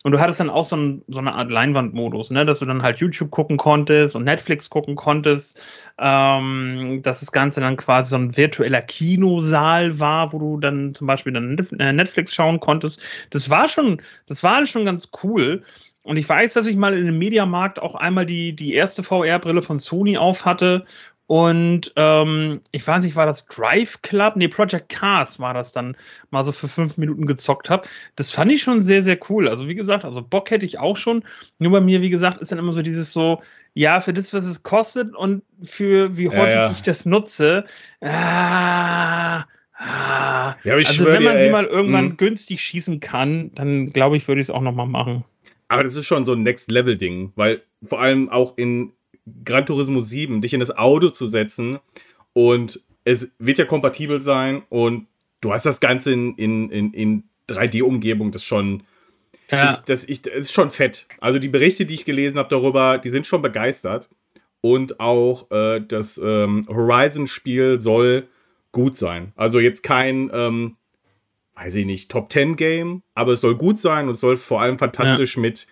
Und du hattest dann auch so, ein, so eine Art Leinwandmodus, ne? dass du dann halt YouTube gucken konntest und Netflix gucken konntest. Ähm, dass das Ganze dann quasi so ein virtueller Kinosaal war, wo du dann zum Beispiel dann äh, Netflix schauen konntest. Das war schon, das war schon ganz cool. Und ich weiß, dass ich mal in dem Mediamarkt auch einmal die, die erste VR-Brille von Sony auf hatte und ähm, ich weiß nicht, war das Drive Club? Nee, Project Cars war das dann mal so für fünf Minuten gezockt habe. Das fand ich schon sehr, sehr cool. Also, wie gesagt, also Bock hätte ich auch schon. Nur bei mir, wie gesagt, ist dann immer so dieses so, ja, für das, was es kostet und für wie häufig ja, ja. ich das nutze. Ah, ah. Ja, also, wenn man dir, sie mal irgendwann mh. günstig schießen kann, dann glaube ich, würde ich es auch nochmal machen. Aber das ist schon so ein Next-Level-Ding, weil vor allem auch in Gran Turismo 7 dich in das Auto zu setzen und es wird ja kompatibel sein und du hast das Ganze in, in, in, in 3D-Umgebung, das schon. Ja. Ich, das, ich, das ist schon fett. Also die Berichte, die ich gelesen habe darüber, die sind schon begeistert. Und auch äh, das ähm, Horizon-Spiel soll gut sein. Also jetzt kein, ähm, weiß ich nicht, Top 10 Game, aber es soll gut sein und es soll vor allem fantastisch ja. mit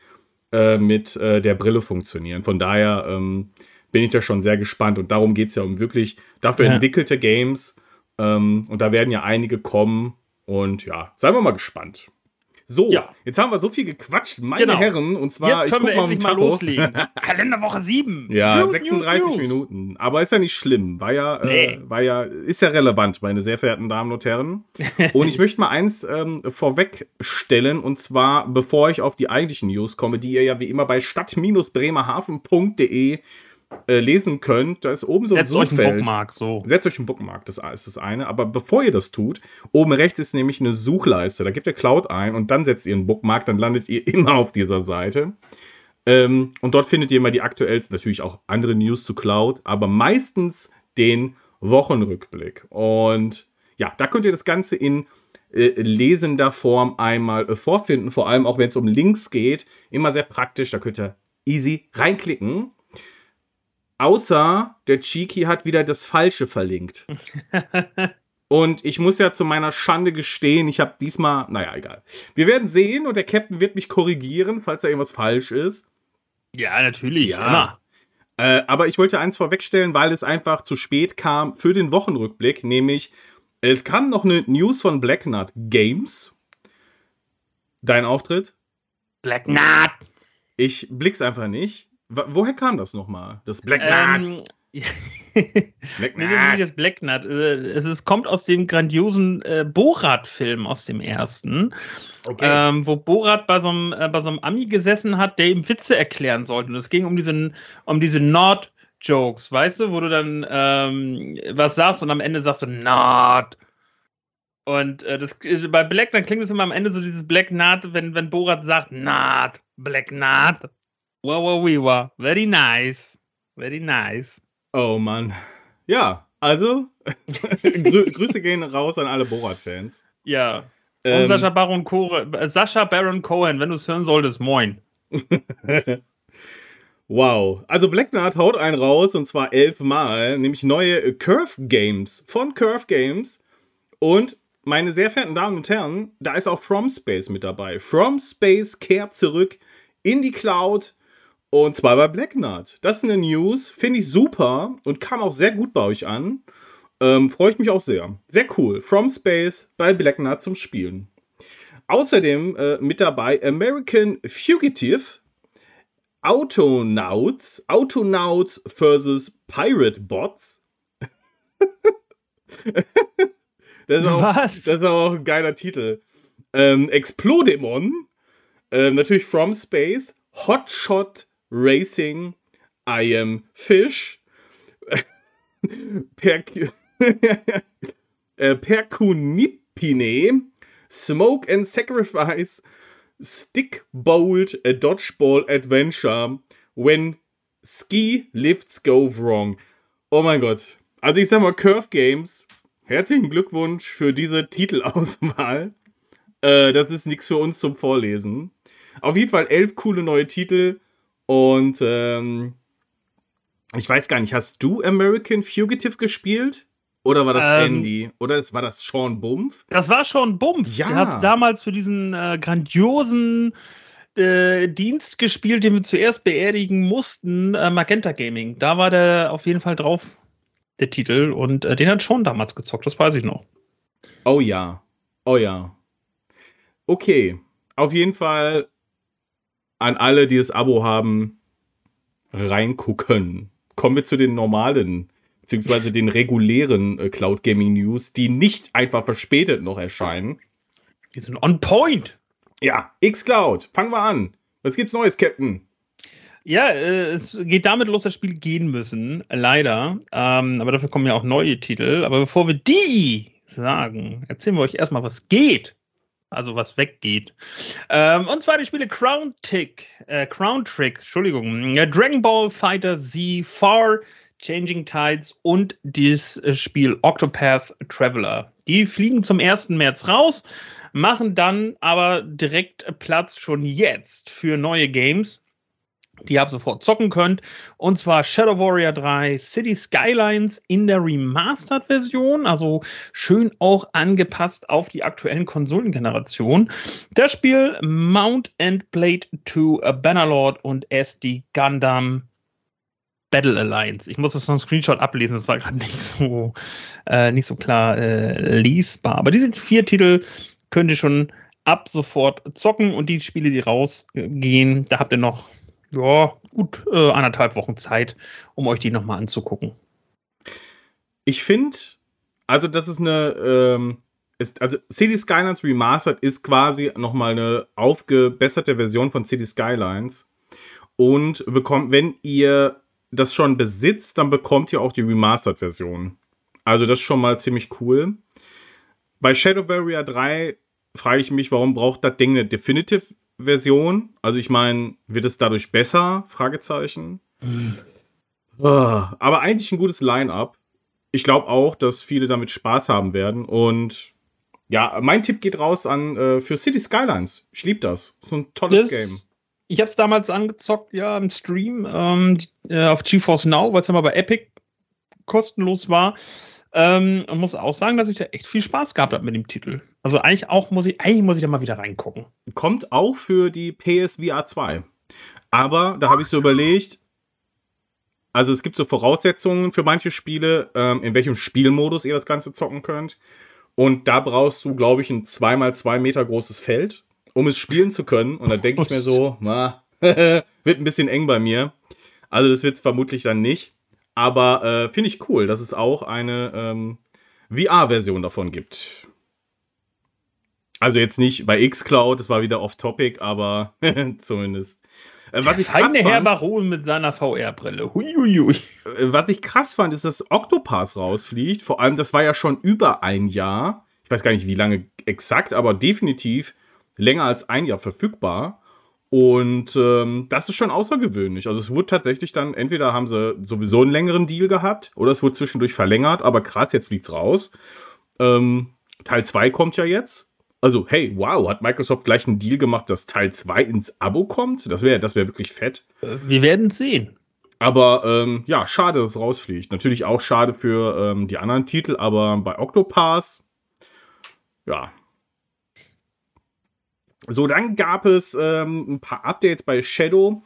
äh, mit äh, der Brille funktionieren. Von daher ähm, bin ich da schon sehr gespannt und darum geht es ja um wirklich dafür ja. entwickelte Games ähm, und da werden ja einige kommen und ja, seien wir mal gespannt. So, ja. jetzt haben wir so viel gequatscht, meine genau. Herren. Und zwar, jetzt können wir endlich mal loslegen. Kalenderwoche 7. Ja, News, 36 News, Minuten. Aber ist ja nicht schlimm. War ja, äh, nee. äh, war ja, ist ja relevant, meine sehr verehrten Damen und Herren. und ich möchte mal eins ähm, vorwegstellen. Und zwar, bevor ich auf die eigentlichen News komme, die ihr ja wie immer bei stadt-bremerhaven.de äh, lesen könnt, da ist oben so ein Setzt Suchfeld. Euch einen Bookmark, so. Setzt euch einen Bookmark, das ist das eine. Aber bevor ihr das tut, oben rechts ist nämlich eine Suchleiste. Da gebt ihr Cloud ein und dann setzt ihr einen Bookmark, dann landet ihr immer auf dieser Seite. Ähm, und dort findet ihr immer die aktuellsten, natürlich auch andere News zu Cloud, aber meistens den Wochenrückblick. Und ja, da könnt ihr das Ganze in äh, lesender Form einmal äh, vorfinden, vor allem auch wenn es um Links geht. Immer sehr praktisch, da könnt ihr easy reinklicken. Außer der Cheeky hat wieder das Falsche verlinkt. und ich muss ja zu meiner Schande gestehen, ich habe diesmal, naja, egal. Wir werden sehen und der Captain wird mich korrigieren, falls da irgendwas falsch ist. Ja, natürlich, ja. Äh, aber ich wollte eins vorwegstellen, weil es einfach zu spät kam für den Wochenrückblick, nämlich es kam noch eine News von Blacknut Games. Dein Auftritt? Blacknut! Ich blick's einfach nicht. Woher kam das nochmal? Das Black Nut? Ähm, Black Nut. Nee, das Black Nut. Äh, es ist, kommt aus dem grandiosen äh, Borat-Film aus dem ersten. Okay. Ähm, wo Borat bei so, einem, äh, bei so einem Ami gesessen hat, der ihm Witze erklären sollte. Und es ging um diese, um diese Nord-Jokes, weißt du, wo du dann ähm, was sagst und am Ende sagst du Nord. Und äh, das, äh, bei Black Nut klingt es immer am Ende so dieses Black Nut, wenn, wenn Borat sagt Nut, Black Nut. Wow, wow, wow. Very nice. Very nice. Oh Mann. Ja, also Grü Grüße gehen raus an alle Borat-Fans. Ja. Und ähm, Sascha Baron, Cohen, äh, Sascha Baron Cohen, wenn du es hören solltest, moin. wow. Also Black Knight haut einen raus und zwar elfmal, nämlich neue Curve Games von Curve Games. Und meine sehr verehrten Damen und Herren, da ist auch From Space mit dabei. From Space kehrt zurück in die Cloud und zwar bei Black Knight. Das ist eine News, finde ich super und kam auch sehr gut bei euch an. Ähm, Freue ich mich auch sehr. Sehr cool. From Space bei Black Knight zum Spielen. Außerdem äh, mit dabei American Fugitive, Autonauts, Autonauts versus Pirate Bots. das, ist auch, Was? das ist auch ein geiler Titel. Ähm, Explodemon, äh, natürlich From Space, Hotshot Racing, I am Fish, per, äh, Perkunipine, Smoke and Sacrifice, Stick Bolt, a Dodgeball Adventure, When Ski Lifts Go Wrong. Oh mein Gott. Also ich sag mal, Curve Games, herzlichen Glückwunsch für diese Titelauswahl. Äh, das ist nichts für uns zum Vorlesen. Auf jeden Fall elf coole neue Titel. Und ähm, ich weiß gar nicht, hast du American Fugitive gespielt? Oder war das ähm, Andy? Oder es war das Sean Bumpf? Das war Sean Bumpf. Ja. Der hat es damals für diesen äh, grandiosen äh, Dienst gespielt, den wir zuerst beerdigen mussten, äh, Magenta Gaming. Da war der auf jeden Fall drauf, der Titel. Und äh, den hat Sean damals gezockt, das weiß ich noch. Oh ja. Oh ja. Okay. Auf jeden Fall an alle, die das Abo haben, reingucken. Kommen wir zu den normalen, beziehungsweise den regulären äh, Cloud Gaming News, die nicht einfach verspätet noch erscheinen. Die sind on point. Ja, X-Cloud. Fangen wir an. Was gibt's Neues, Captain? Ja, äh, es geht damit los, das Spiel gehen müssen. Leider. Ähm, aber dafür kommen ja auch neue Titel. Aber bevor wir die sagen, erzählen wir euch erstmal, was geht. Also was weggeht. Ähm, und zwar die Spiele Crown Tick, äh, Crown Trick, Entschuldigung, äh, Dragon Ball Fighter Z, Far, Changing Tides und das äh, Spiel Octopath Traveler. Die fliegen zum 1. März raus machen dann aber direkt Platz schon jetzt für neue Games, die ihr ab sofort zocken könnt. Und zwar Shadow Warrior 3 City Skylines in der Remastered-Version, also schön auch angepasst auf die aktuellen Konsolengenerationen. Das Spiel Mount and Blade 2 Bannerlord und SD Gundam Battle Alliance. Ich muss das noch einen Screenshot ablesen, das war gerade nicht so, äh, nicht so klar äh, lesbar. Aber diese vier Titel könnt ihr schon ab sofort zocken und die Spiele, die rausgehen, da habt ihr noch ja, gut äh, anderthalb Wochen Zeit, um euch die nochmal anzugucken. Ich finde, also das ist eine, ähm, ist, also City Skylines Remastered ist quasi nochmal eine aufgebesserte Version von City Skylines und bekommt, wenn ihr das schon besitzt, dann bekommt ihr auch die Remastered-Version. Also das ist schon mal ziemlich cool. Bei Shadow Warrior 3 frage ich mich, warum braucht das Ding eine Definitive-Version? Also ich meine, wird es dadurch besser? Fragezeichen. Mhm. Aber eigentlich ein gutes Line-up. Ich glaube auch, dass viele damit Spaß haben werden. Und ja, mein Tipp geht raus an äh, für City Skylines. Ich liebe das. So ein tolles das, Game. Ich habe es damals angezockt, ja, im Stream ähm, äh, auf GeForce Now, weil es ja mal bei Epic kostenlos war. Ähm, und muss auch sagen, dass ich da echt viel Spaß gehabt habe mit dem Titel. Also eigentlich auch muss ich, eigentlich muss ich da mal wieder reingucken. Kommt auch für die PSVR 2. Aber da habe ich so überlegt, also es gibt so Voraussetzungen für manche Spiele, ähm, in welchem Spielmodus ihr das Ganze zocken könnt. Und da brauchst du, glaube ich, ein 2x2 Meter großes Feld, um es spielen zu können. Und da denke ich mir so, na, wird ein bisschen eng bei mir. Also das wird es vermutlich dann nicht. Aber äh, finde ich cool, dass es auch eine ähm, VR-Version davon gibt. Also jetzt nicht bei Xcloud, das war wieder off-topic, aber zumindest. Äh, was ich krass Herr Baron mit seiner VR-Brille. Äh, was ich krass fand, ist, dass Octopass rausfliegt. Vor allem, das war ja schon über ein Jahr. Ich weiß gar nicht, wie lange exakt, aber definitiv länger als ein Jahr verfügbar. Und ähm, das ist schon außergewöhnlich. Also es wurde tatsächlich dann, entweder haben sie sowieso einen längeren Deal gehabt oder es wurde zwischendurch verlängert, aber krass, jetzt fliegt's raus. Ähm, Teil 2 kommt ja jetzt. Also, hey, wow, hat Microsoft gleich einen Deal gemacht, dass Teil 2 ins Abo kommt? Das wäre das wär wirklich fett. Äh, wir werden sehen. Aber ähm, ja, schade, dass es rausfliegt. Natürlich auch schade für ähm, die anderen Titel, aber bei Octopass, ja, so, dann gab es ähm, ein paar Updates bei Shadow.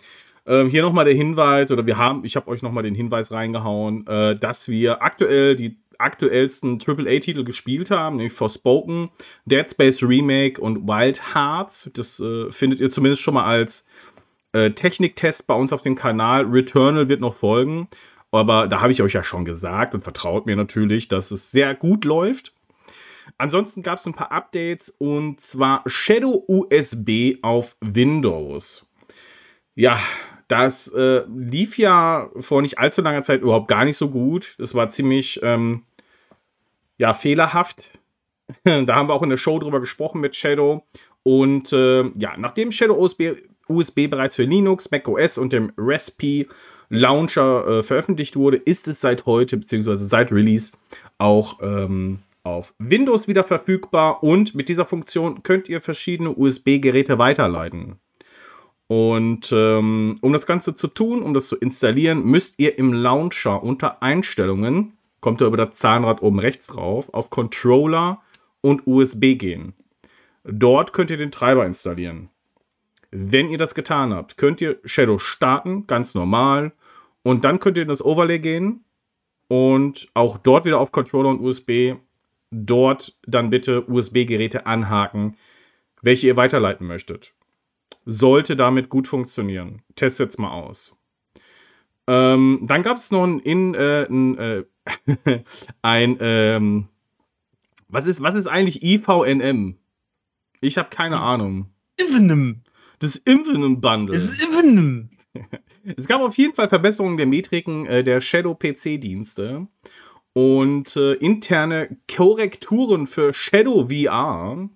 Ähm, hier nochmal der Hinweis, oder wir haben, ich habe euch nochmal den Hinweis reingehauen, äh, dass wir aktuell die aktuellsten AAA-Titel gespielt haben, nämlich Forspoken, Dead Space Remake und Wild Hearts. Das äh, findet ihr zumindest schon mal als äh, Techniktest bei uns auf dem Kanal. Returnal wird noch folgen. Aber da habe ich euch ja schon gesagt und vertraut mir natürlich, dass es sehr gut läuft. Ansonsten gab es ein paar Updates und zwar Shadow USB auf Windows. Ja, das äh, lief ja vor nicht allzu langer Zeit überhaupt gar nicht so gut. Das war ziemlich ähm, ja, fehlerhaft. da haben wir auch in der Show drüber gesprochen mit Shadow. Und äh, ja, nachdem Shadow USB, USB bereits für Linux, macOS und dem Recipe Launcher äh, veröffentlicht wurde, ist es seit heute, beziehungsweise seit Release, auch ähm, auf Windows wieder verfügbar und mit dieser Funktion könnt ihr verschiedene USB-Geräte weiterleiten. Und ähm, um das Ganze zu tun, um das zu installieren, müsst ihr im Launcher unter Einstellungen kommt ihr über das Zahnrad oben rechts drauf, auf Controller und USB gehen. Dort könnt ihr den Treiber installieren. Wenn ihr das getan habt, könnt ihr Shadow starten, ganz normal. Und dann könnt ihr in das Overlay gehen und auch dort wieder auf Controller und USB. Dort dann bitte USB-Geräte anhaken, welche ihr weiterleiten möchtet. Sollte damit gut funktionieren. Testet es mal aus. Ähm, dann gab es noch ein, in, äh, ein, äh, ein ähm, was ist, was ist eigentlich IVNM? Ich habe keine Ahnung. Invenom. Das Invenom Bundle. Das Invenom. es gab auf jeden Fall Verbesserungen der Metriken äh, der Shadow PC-Dienste und äh, interne Korrekturen für Shadow VR.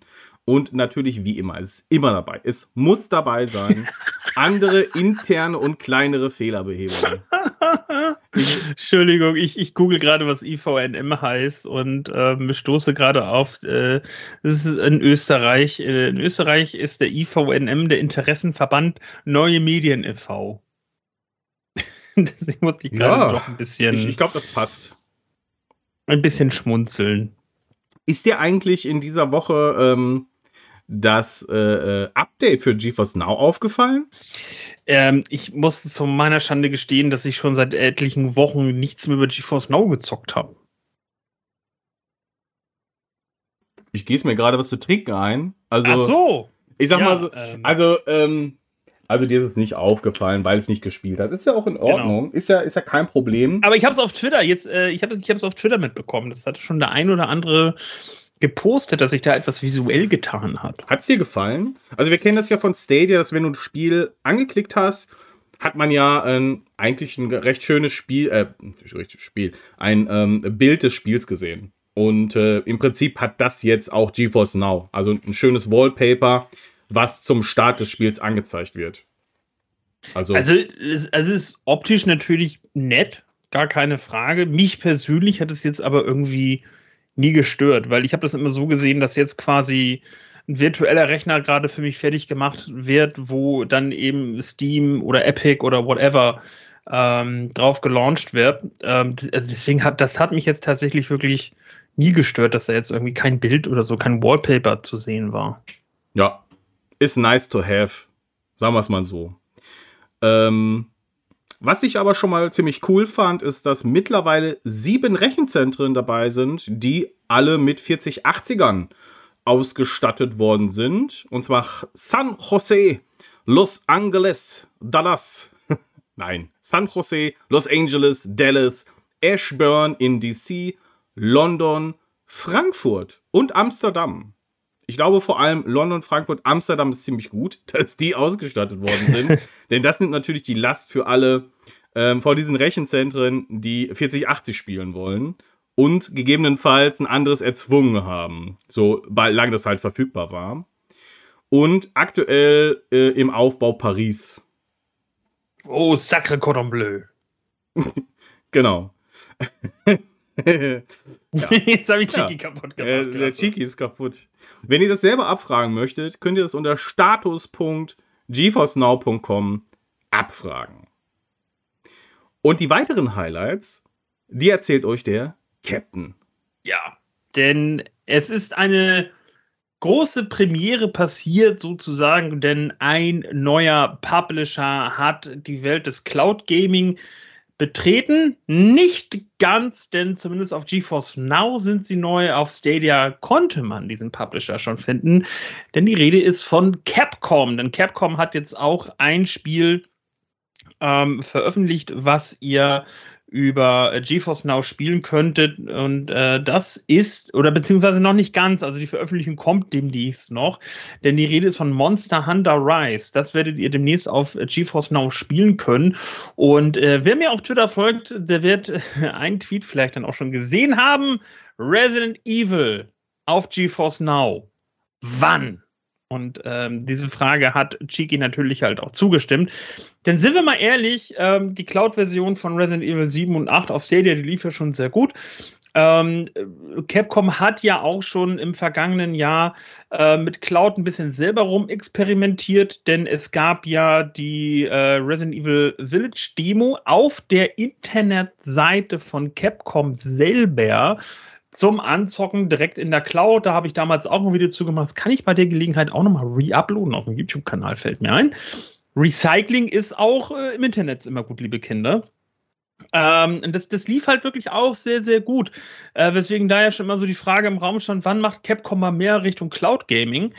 Und natürlich, wie immer, es ist immer dabei. Es muss dabei sein. Andere interne und kleinere Fehlerbehebungen. Entschuldigung, ich, ich google gerade, was IVNM heißt und ähm, stoße gerade auf, äh, das ist in Österreich. Äh, in Österreich ist der IVNM der Interessenverband Neue Medien e.V. Deswegen musste ich gerade ja, doch ein bisschen. Ich, ich glaube, das passt. Ein bisschen schmunzeln. Ist dir eigentlich in dieser Woche ähm, das äh, äh Update für GeForce Now aufgefallen? Ähm, ich muss zu meiner Schande gestehen, dass ich schon seit etlichen Wochen nichts mehr über GeForce Now gezockt habe. Ich gehe es mir gerade was zu trinken ein. Also, Ach so. Ich sag ja, mal so, ähm, also, ähm, also dir ist es nicht aufgefallen, weil es nicht gespielt hat. Ist ja auch in genau. Ordnung. Genau. Ist, ja, ist ja kein Problem. Aber ich habe es auf Twitter jetzt, äh, ich habe es auf Twitter mitbekommen. Das hatte schon der ein oder andere gepostet, dass sich da etwas visuell getan hat. Hat es dir gefallen? Also wir kennen das ja von Stadia, dass wenn du ein Spiel angeklickt hast, hat man ja äh, eigentlich ein recht schönes Spiel, äh, richtig Spiel, ein ähm, Bild des Spiels gesehen. Und äh, im Prinzip hat das jetzt auch GeForce Now. Also ein schönes Wallpaper, was zum Start des Spiels angezeigt wird. Also, also es, es ist optisch natürlich nett, gar keine Frage. Mich persönlich hat es jetzt aber irgendwie nie gestört, weil ich habe das immer so gesehen, dass jetzt quasi ein virtueller Rechner gerade für mich fertig gemacht wird, wo dann eben Steam oder Epic oder whatever ähm, drauf gelauncht wird. Ähm, also deswegen hat das hat mich jetzt tatsächlich wirklich nie gestört, dass da jetzt irgendwie kein Bild oder so, kein Wallpaper zu sehen war. Ja, ist nice to have. Sagen wir es mal so. Ähm, was ich aber schon mal ziemlich cool fand, ist, dass mittlerweile sieben Rechenzentren dabei sind, die alle mit 4080ern ausgestattet worden sind. Und zwar San Jose, Los Angeles, Dallas. Nein, San Jose, Los Angeles, Dallas, Ashburn in DC, London, Frankfurt und Amsterdam. Ich glaube vor allem London, Frankfurt, Amsterdam ist ziemlich gut, dass die ausgestattet worden sind. Denn das nimmt natürlich die Last für alle ähm, vor diesen Rechenzentren, die 4080 spielen wollen und gegebenenfalls ein anderes erzwungen haben, solange das halt verfügbar war. Und aktuell äh, im Aufbau Paris. Oh, sacre cordon bleu. genau. Ja. Jetzt habe ich Chiki ja. kaputt gemacht. Äh, der Chiki ist kaputt. Wenn ihr das selber abfragen möchtet, könnt ihr das unter status.geforcenow.com abfragen. Und die weiteren Highlights, die erzählt euch der Captain. Ja, denn es ist eine große Premiere passiert sozusagen, denn ein neuer Publisher hat die Welt des Cloud Gaming betreten. Nicht ganz, denn zumindest auf GeForce Now sind sie neu. Auf Stadia konnte man diesen Publisher schon finden, denn die Rede ist von Capcom. Denn Capcom hat jetzt auch ein Spiel ähm, veröffentlicht, was ihr über GeForce Now spielen könntet. Und äh, das ist, oder beziehungsweise noch nicht ganz, also die Veröffentlichung kommt demnächst noch, denn die Rede ist von Monster Hunter Rise. Das werdet ihr demnächst auf GeForce Now spielen können. Und äh, wer mir auf Twitter folgt, der wird einen Tweet vielleicht dann auch schon gesehen haben. Resident Evil auf GeForce Now. Wann? Und ähm, diese Frage hat Chiki natürlich halt auch zugestimmt. Denn sind wir mal ehrlich, ähm, die Cloud-Version von Resident Evil 7 und 8 auf Stadia, die lief ja schon sehr gut. Ähm, Capcom hat ja auch schon im vergangenen Jahr äh, mit Cloud ein bisschen selber rum experimentiert, denn es gab ja die äh, Resident Evil Village Demo auf der Internetseite von Capcom selber zum Anzocken direkt in der Cloud. Da habe ich damals auch ein Video zugemacht. Das kann ich bei der Gelegenheit auch nochmal re-uploaden auf dem YouTube-Kanal, fällt mir ein. Recycling ist auch äh, im Internet immer gut, liebe Kinder. Ähm, das, das lief halt wirklich auch sehr, sehr gut. Äh, weswegen da ja schon immer so die Frage im Raum stand, wann macht Capcom mal mehr Richtung Cloud Gaming?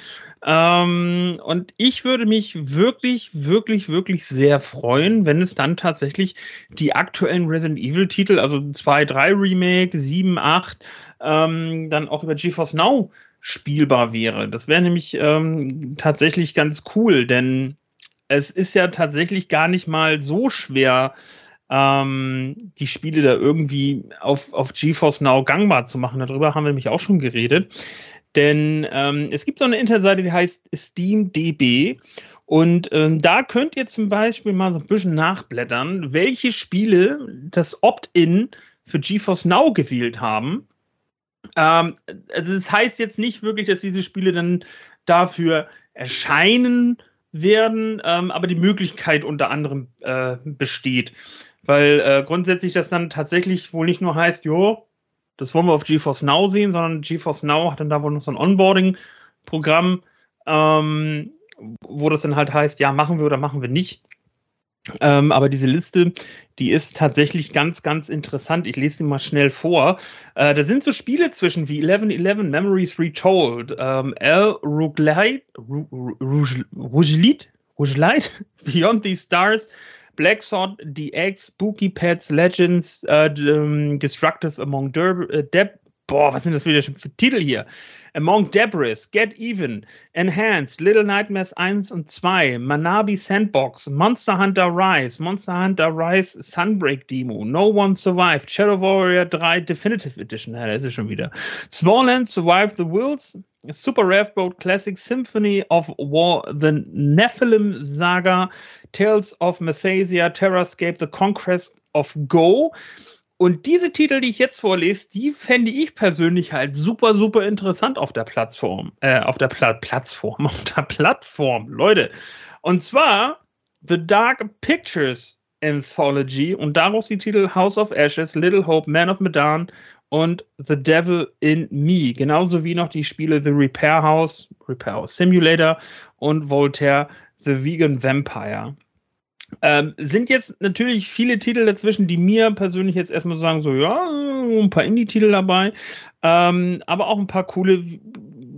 Ähm, und ich würde mich wirklich, wirklich, wirklich sehr freuen, wenn es dann tatsächlich die aktuellen Resident Evil Titel, also 2, 3 Remake, 7, 8, ähm, dann auch über GeForce Now spielbar wäre. Das wäre nämlich ähm, tatsächlich ganz cool, denn es ist ja tatsächlich gar nicht mal so schwer, ähm, die Spiele da irgendwie auf, auf GeForce Now gangbar zu machen. Darüber haben wir nämlich auch schon geredet. Denn ähm, es gibt so eine Internetseite, die heißt SteamDB. Und ähm, da könnt ihr zum Beispiel mal so ein bisschen nachblättern, welche Spiele das Opt-in für GeForce Now gewählt haben. Ähm, also das heißt jetzt nicht wirklich, dass diese Spiele dann dafür erscheinen werden, ähm, aber die Möglichkeit unter anderem äh, besteht. Weil äh, grundsätzlich das dann tatsächlich wohl nicht nur heißt, jo, das wollen wir auf GeForce Now sehen, sondern GeForce Now hat dann da wohl noch so ein Onboarding-Programm, ähm, wo das dann halt heißt, ja, machen wir oder machen wir nicht. Ähm, aber diese Liste, die ist tatsächlich ganz, ganz interessant. Ich lese sie mal schnell vor. Äh, da sind so Spiele zwischen wie 1111 Memories Retold, ähm, L. Rougelite, Rougelite, Beyond the Stars, Black Sword DX, Spooky Pets, Legends, äh, Destructive Among Deb uh, Boah, was sind das wieder für Titel hier? Among Debris, Get Even, Enhanced, Little Nightmares 1 und 2, Manabi Sandbox, Monster Hunter Rise, Monster Hunter Rise Sunbreak Demo, No One Survived, Shadow Warrior 3 Definitive Edition, ja, da ist es schon wieder. Smallland Survive the Wills, Super Rare Boat Classic Symphony of War, The Nephilim Saga, Tales of Mathasia, Terrascape, The Conquest of Go. Und diese Titel, die ich jetzt vorlese, die fände ich persönlich halt super, super interessant auf der Plattform. Äh, auf der Pla Plattform, auf der Plattform, Leute. Und zwar The Dark Pictures Anthology und daraus die Titel House of Ashes, Little Hope, Man of Medan und The Devil in Me. Genauso wie noch die Spiele The Repair House, Repair House Simulator und Voltaire The Vegan Vampire. Ähm, sind jetzt natürlich viele Titel dazwischen, die mir persönlich jetzt erstmal sagen, so ja, ein paar Indie-Titel dabei, ähm, aber auch ein paar coole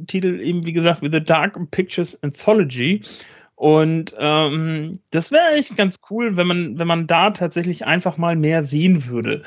Titel, eben wie gesagt, wie The Dark Pictures Anthology. Und ähm, das wäre echt ganz cool, wenn man, wenn man da tatsächlich einfach mal mehr sehen würde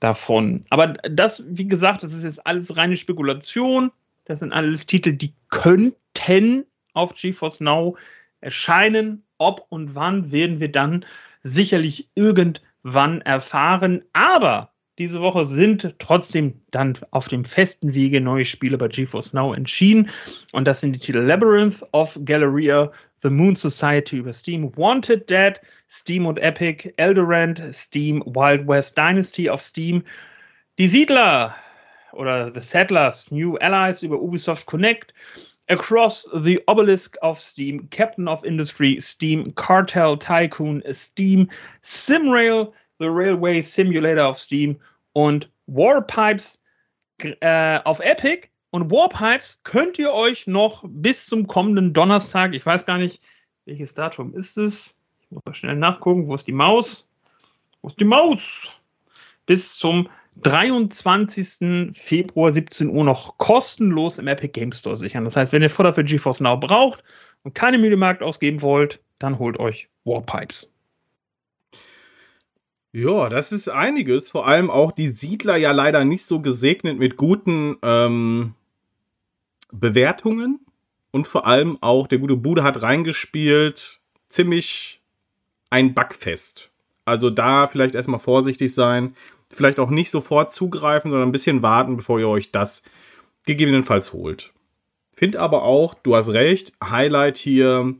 davon. Aber das, wie gesagt, das ist jetzt alles reine Spekulation. Das sind alles Titel, die könnten auf GeForce Now erscheinen, ob und wann werden wir dann sicherlich irgendwann erfahren. Aber diese Woche sind trotzdem dann auf dem festen Wege neue Spiele bei GeForce Now entschieden. Und das sind die Titel Labyrinth of Galleria, The Moon Society über Steam, Wanted Dead, Steam und Epic, Eldorand, Steam, Wild West Dynasty auf Steam, Die Siedler oder The Settlers, New Allies über Ubisoft Connect, Across the Obelisk of Steam, Captain of Industry, Steam, Cartel Tycoon, Steam, Simrail, The Railway Simulator of Steam und Warpipes äh, auf Epic. Und Warpipes könnt ihr euch noch bis zum kommenden Donnerstag, ich weiß gar nicht, welches Datum ist es. Ich muss mal schnell nachgucken. Wo ist die Maus? Wo ist die Maus? Bis zum 23. Februar 17 Uhr noch kostenlos im Epic Game Store sichern. Das heißt, wenn ihr Futter für GeForce Now braucht und keine Mühle Markt ausgeben wollt, dann holt euch Warpipes. Ja, das ist einiges. Vor allem auch die Siedler ja leider nicht so gesegnet mit guten ähm, Bewertungen. Und vor allem auch der gute Bude hat reingespielt. Ziemlich ein Backfest. Also da vielleicht erstmal vorsichtig sein vielleicht auch nicht sofort zugreifen, sondern ein bisschen warten, bevor ihr euch das gegebenenfalls holt. Find aber auch, du hast recht, Highlight hier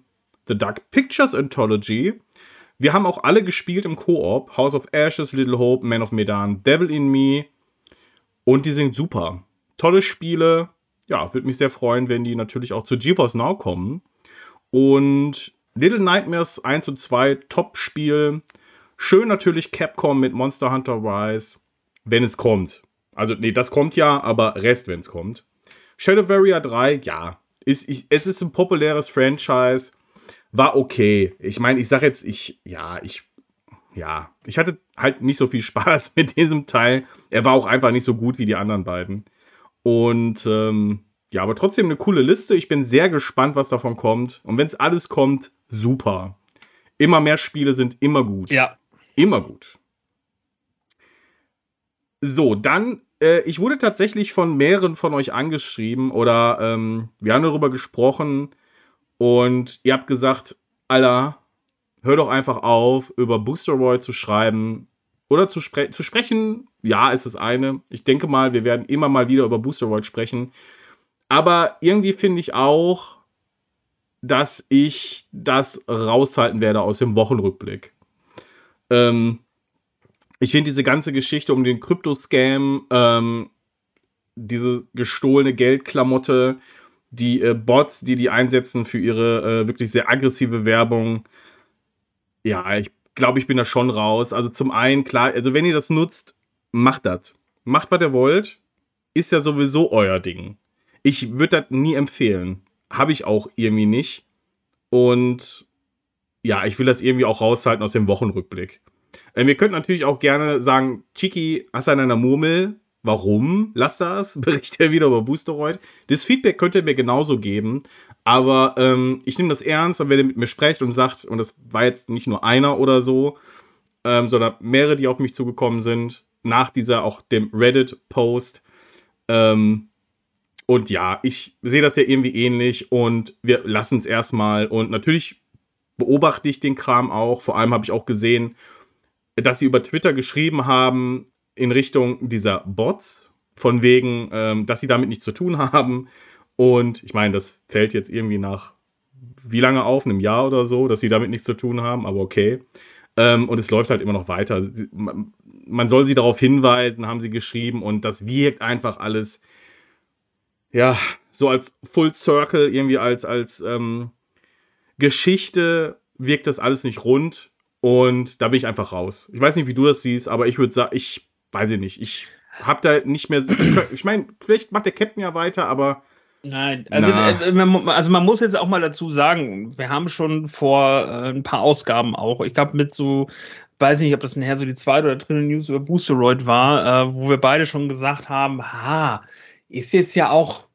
The Dark Pictures Anthology. Wir haben auch alle gespielt im Koop. House of Ashes, Little Hope, Man of Medan, Devil in Me Und die sind super. Tolle Spiele. Ja, würde mich sehr freuen, wenn die natürlich auch zu GeForce Now kommen. Und Little Nightmares 1 und 2, Top-Spiel. Schön natürlich Capcom mit Monster Hunter Rise, wenn es kommt. Also, nee, das kommt ja, aber Rest, wenn es kommt. Shadow Warrior 3, ja. Ist, ich, es ist ein populäres Franchise. War okay. Ich meine, ich sag jetzt, ich, ja, ich, ja, ich hatte halt nicht so viel Spaß mit diesem Teil. Er war auch einfach nicht so gut wie die anderen beiden. Und, ähm, ja, aber trotzdem eine coole Liste. Ich bin sehr gespannt, was davon kommt. Und wenn es alles kommt, super. Immer mehr Spiele sind immer gut. Ja. Immer gut. So, dann, äh, ich wurde tatsächlich von mehreren von euch angeschrieben oder ähm, wir haben darüber gesprochen und ihr habt gesagt, Alter, hör doch einfach auf, über Boosteroid zu schreiben oder zu, spre zu sprechen. Ja, ist das eine. Ich denke mal, wir werden immer mal wieder über Boosteroid sprechen. Aber irgendwie finde ich auch, dass ich das raushalten werde aus dem Wochenrückblick. Ähm, ich finde diese ganze Geschichte um den Krypto-Scam, ähm, diese gestohlene Geldklamotte, die äh, Bots, die die einsetzen für ihre äh, wirklich sehr aggressive Werbung. Ja, ich glaube, ich bin da schon raus. Also zum einen, klar, also wenn ihr das nutzt, macht das. Macht, was ihr wollt. Ist ja sowieso euer Ding. Ich würde das nie empfehlen. Habe ich auch irgendwie nicht. Und ja, ich will das irgendwie auch raushalten aus dem Wochenrückblick. Ähm, ihr könnt natürlich auch gerne sagen, Chiki, hast du an einer Murmel? Warum? Lass das. Berichte wieder über Boosteroid. Das Feedback könnt ihr mir genauso geben. Aber ähm, ich nehme das ernst und wenn ihr mit mir sprecht und sagt, und das war jetzt nicht nur einer oder so, ähm, sondern mehrere, die auf mich zugekommen sind, nach dieser auch dem Reddit-Post, ähm, und ja, ich sehe das ja irgendwie ähnlich und wir lassen es erstmal. Und natürlich beobachte ich den Kram auch. Vor allem habe ich auch gesehen, dass sie über Twitter geschrieben haben in Richtung dieser Bots, von wegen, ähm, dass sie damit nichts zu tun haben. Und ich meine, das fällt jetzt irgendwie nach wie lange auf? Einem Jahr oder so, dass sie damit nichts zu tun haben, aber okay. Ähm, und es läuft halt immer noch weiter. Man soll sie darauf hinweisen, haben sie geschrieben, und das wirkt einfach alles ja, so als Full Circle, irgendwie als, als ähm, Geschichte wirkt das alles nicht rund und da bin ich einfach raus. Ich weiß nicht, wie du das siehst, aber ich würde sagen, ich weiß ich nicht, ich habe da nicht mehr, ich meine, vielleicht macht der Captain ja weiter, aber Nein, also, äh, also man muss jetzt auch mal dazu sagen, wir haben schon vor äh, ein paar Ausgaben auch, ich glaube mit so, weiß nicht, ob das nachher so die zweite oder dritte News über Boosteroid war, äh, wo wir beide schon gesagt haben, ha, ist jetzt ja auch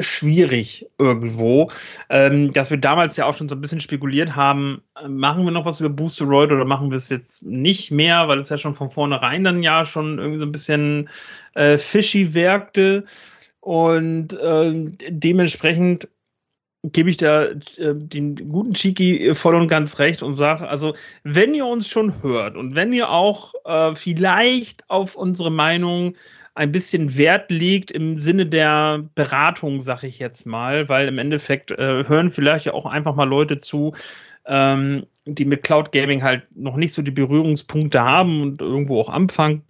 schwierig irgendwo, ähm, dass wir damals ja auch schon so ein bisschen spekuliert haben, äh, machen wir noch was über Boosteroid oder machen wir es jetzt nicht mehr, weil es ja schon von vornherein dann ja schon irgendwie so ein bisschen äh, fishy wirkte. Und äh, dementsprechend gebe ich da äh, den guten Chiki voll und ganz recht und sage, also wenn ihr uns schon hört und wenn ihr auch äh, vielleicht auf unsere Meinung ein bisschen Wert legt im Sinne der Beratung, sag ich jetzt mal, weil im Endeffekt äh, hören vielleicht auch einfach mal Leute zu, ähm, die mit Cloud Gaming halt noch nicht so die Berührungspunkte haben und irgendwo auch anfangen.